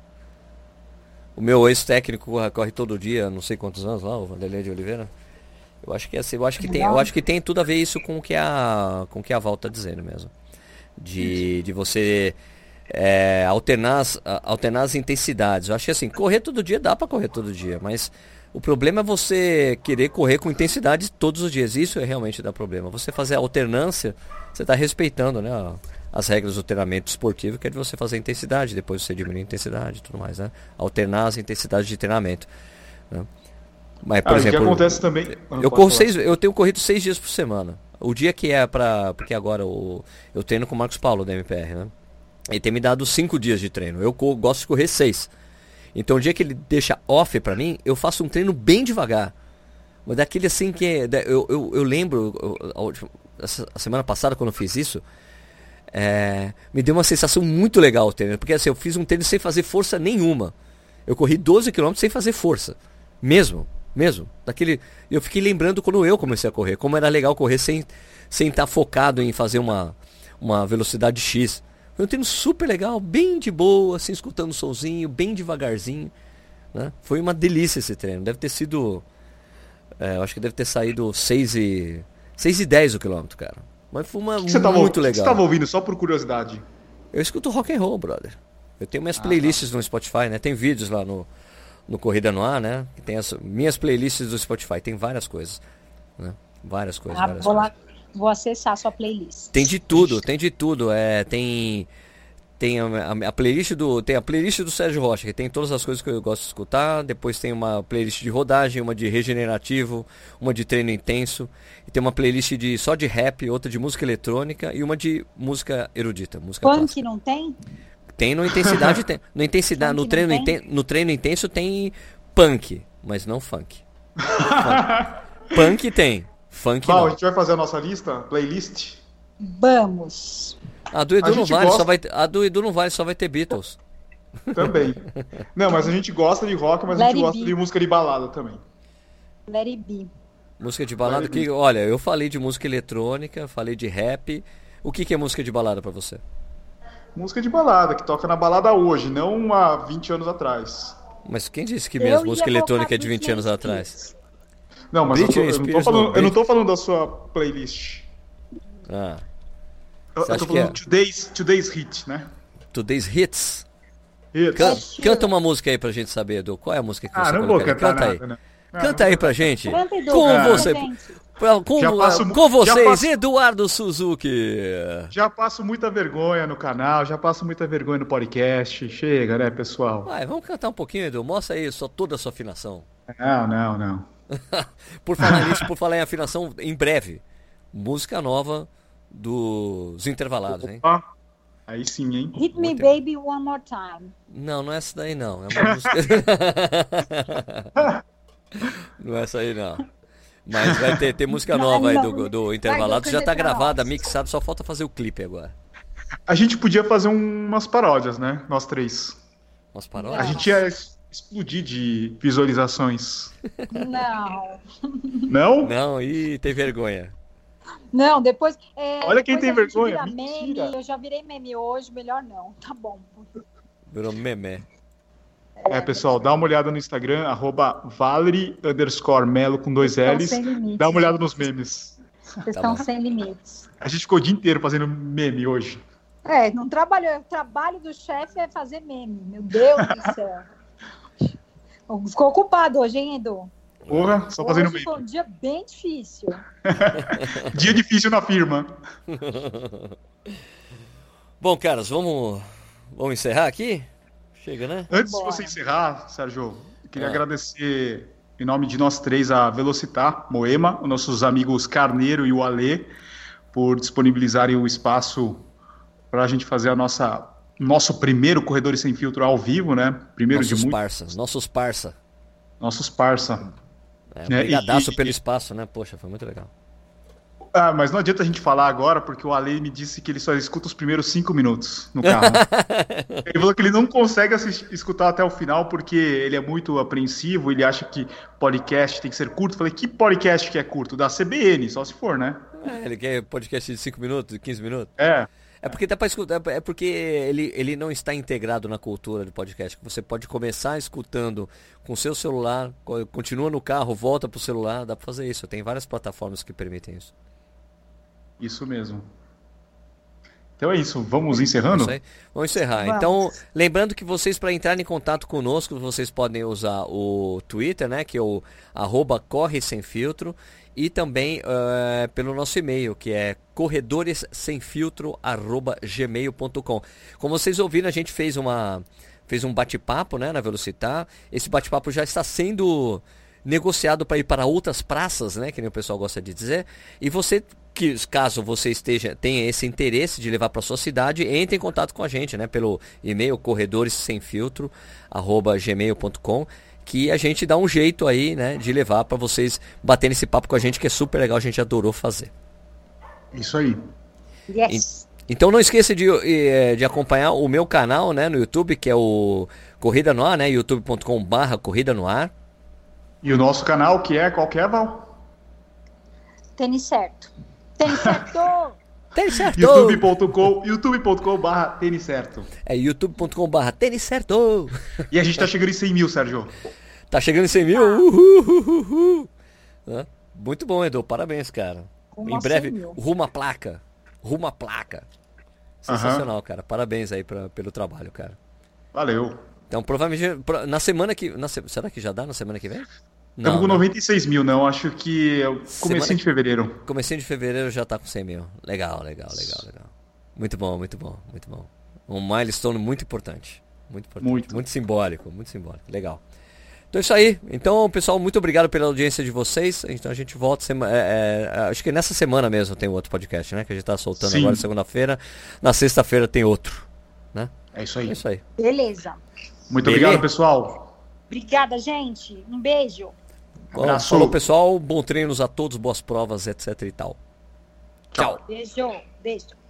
O meu ex-técnico corre todo dia, não sei quantos anos lá, o Vanderlei de Oliveira. Eu acho que é assim, eu acho que tem, eu acho que tem tudo a ver isso com o que a com o que a Val tá dizendo mesmo de, de você é, alternar, as, alternar as intensidades. Eu acho que assim, correr todo dia dá para correr todo dia, mas o problema é você querer correr com intensidade todos os dias. Isso é realmente dá problema. Você fazer a alternância, você está respeitando né, as regras do treinamento esportivo, que é de você fazer intensidade, depois você diminuir a intensidade e tudo mais. Né? Alternar as intensidades de treinamento. Né? Mas, por ah, exemplo, o que acontece também. Eu, corro seis, eu tenho corrido seis dias por semana. O dia que é para Porque agora o, eu treino com o Marcos Paulo da MPR, né? Ele tem me dado cinco dias de treino. Eu gosto de correr seis. Então o dia que ele deixa off para mim, eu faço um treino bem devagar. Mas daquele assim que. Eu, eu, eu lembro, a, a semana passada, quando eu fiz isso, é, me deu uma sensação muito legal o treino. Porque assim, eu fiz um treino sem fazer força nenhuma. Eu corri 12 km sem fazer força. Mesmo. Mesmo. Daquele, eu fiquei lembrando quando eu comecei a correr, como era legal correr sem sem estar tá focado em fazer uma, uma velocidade X. Foi um treino super legal, bem de boa, assim, escutando o solzinho, bem devagarzinho. Né? Foi uma delícia esse treino. Deve ter sido. É, eu acho que deve ter saído 6 e. 6 e 10 o quilômetro, cara. Mas foi uma que que muito legal. Que você estava ouvindo, só por curiosidade? Eu escuto rock and roll, brother. Eu tenho minhas ah, playlists tá. no Spotify, né? Tem vídeos lá no, no Corrida no Ar, né? Tem as minhas playlists do Spotify, tem várias coisas, né? Várias coisas, ah, várias vou coisas. Lá, vou acessar a sua playlist. Tem de tudo, tem de tudo. É, tem tem a, a, playlist do tem a playlist do Sérgio Rocha que tem todas as coisas que eu gosto de escutar depois tem uma playlist de rodagem uma de regenerativo uma de treino intenso e tem uma playlist de só de rap outra de música eletrônica e uma de música erudita música Punk clássica. não tem tem no intensidade, [laughs] tem. No intensidade, no treino, inten, no treino intenso tem punk, mas não funk. funk. punk tem, funk Val, não. a gente vai fazer a nossa lista, playlist? Vamos. A do Edu não vale, gosta... só vai a do Edu não vale, só vai ter Beatles. Também. Não, mas a gente gosta de rock, mas Let a gente gosta be. de música de balada também. Let it be. Música de balada que, olha, eu falei de música eletrônica, falei de rap. O que, que é música de balada para você? Música de balada, que toca na balada hoje, não há 20 anos atrás. Mas quem disse que minha música eletrônica é de 20 anos atrás? Não, mas eu, tô, eu, não tô falando, eu, não tô falando, da sua playlist. Ah. Eu, eu tô falando é? today's, today's Hit, né? Today's Hits? Hits. Can, canta uma música aí pra gente saber, Edu. Qual é a música que ah, você não vou cantar Canta nada, aí. Né? Canta aí pra gente. Com você. Com, passo, com vocês, passo, Eduardo Suzuki. Já passo muita vergonha no canal, já passo muita vergonha no podcast. Chega, né, pessoal? Vai, vamos cantar um pouquinho, Edu. Mostra aí só toda a sua afinação. Não, não, não. [laughs] por falar nisso, [laughs] por falar em afinação, em breve, música nova dos intervalados, Opa. hein? Aí sim, hein? Hit Me Baby One More Time. Não, não é essa daí não. É uma música. [laughs] não é essa aí não. Mas vai ter, ter música [laughs] nova aí do, do intervalado. Já tá gravada, mixado, só falta fazer o clipe agora. A gente podia fazer umas paródias, né? Nós três. Umas A paródias? gente ia explodir de visualizações. Não. [laughs] Não? Não, e tem vergonha. Não, depois. é, Olha quem depois tem a gente vergonha, vira Meme, eu já virei meme hoje, melhor não. Tá bom. Virou memé. É, pessoal, dá uma olhada no Instagram, arroba Valerie underscore Melo com dois Estão L's. sem limites. Dá uma olhada nos memes. Vocês Tá estão bom. sem limites. A gente ficou o dia inteiro fazendo meme hoje. É, não trabalhou. O trabalho do chefe é fazer meme. Meu Deus do céu. [laughs] Ficou ocupado hoje, hein, Edu? Porra, só fazendo hoje foi um meme. dia bem difícil. [laughs] Dia difícil na firma. [laughs] Bom, caras, vamos, vamos encerrar aqui? Chega, né? Antes de Bora. você encerrar, Sérgio, eu queria Ah. agradecer em nome de nós três a Velocitar, Moema, os nossos amigos Carneiro e o Alê, por disponibilizarem o espaço para a gente fazer a nossa nosso primeiro Corredores Sem Filtro ao vivo, né? Primeiro nossos de muitos. parça, nossos parça. Nossos parça. É, É, Obrigadaço e- pelo espaço, né? Poxa, foi muito legal. Ah, mas não adianta a gente falar agora, porque o Ale me disse que ele só escuta os primeiros cinco minutos no carro. [laughs] ele falou que ele não consegue assistir- escutar até o final, porque ele é muito apreensivo, ele acha que podcast tem que ser curto. Eu falei, que podcast que é curto? Da CBN, só se for, né? É, ele quer podcast de 5 minutos, de 15 minutos. É. É porque dá pra escutar, é porque ele, ele não está integrado na cultura do podcast. Você pode começar escutando com seu celular, co- continua no carro, volta pro celular, dá pra fazer isso. Tem várias plataformas que permitem isso. Isso mesmo. Então é isso, vamos encerrando? Vamos encerrar. Vamos. Então, lembrando que vocês, para entrar em contato conosco, vocês podem usar o Twitter, né? Que é o arroba corre sem filtro. E também eh, pelo nosso e-mail, que é corredoressemfiltro.gmail.com. Como vocês ouviram, a gente fez uma. Fez um bate-papo né, na Velocitar. Esse bate-papo já está sendo negociado para ir para outras praças, né, que nem o pessoal gosta de dizer. E você que caso você esteja tenha esse interesse de levar para sua cidade, entre em contato com a gente, né, pelo e-mail corredores sem filtro gmail.com que a gente dá um jeito aí, né, de levar para vocês baterem esse papo com a gente que é super legal, a gente adorou fazer. Isso aí. Yes. Então não esqueça de, eh, de acompanhar o meu canal, né, no YouTube, que é o Corrida no Ar, né, youtube.com/barra Corrida no Ar. E o nosso canal, que é qualquer Val. Tênis certo. Tênis certo! [laughs] Tênis certo! youtube.com youtube.com barra tênis certo. É youtube.com/barra Tênis certo! E a gente tá chegando em 100 mil, Sérgio. Tá chegando em 100 mil? Uhul, uhul, uhul. Muito bom, Edu. Parabéns, cara. Rumo em breve, 100 mil. rumo a placa. Rumo a placa. Sensacional, cara. Parabéns aí pra, pelo trabalho, cara. Valeu. Então, provavelmente, pro- na semana que... Na, se- será que já dá na semana que vem? Estamos com né? 96 mil, não. Acho que é o Semana- comecinho de fevereiro. Comecinho de fevereiro já tá com 100 mil. Legal, legal, legal, legal. Muito bom, muito bom, muito bom. Um milestone muito importante. Muito importante. Muito. Muito simbólico, muito simbólico. Legal. Então é isso aí. Então, pessoal, muito obrigado pela audiência de vocês. Então a gente volta sema- é, é, acho que nessa semana mesmo tem outro podcast, né? Que a gente tá soltando Sim. agora segunda-feira. Na sexta-feira tem outro. Né? É isso É aí. isso aí. Beleza. Muito Beleza? obrigado, pessoal. Obrigada, gente. Um beijo. Abraço. falou, pessoal. Bom treinos a todos, boas provas, etc e tal. Tchau. Beijo. Beijo.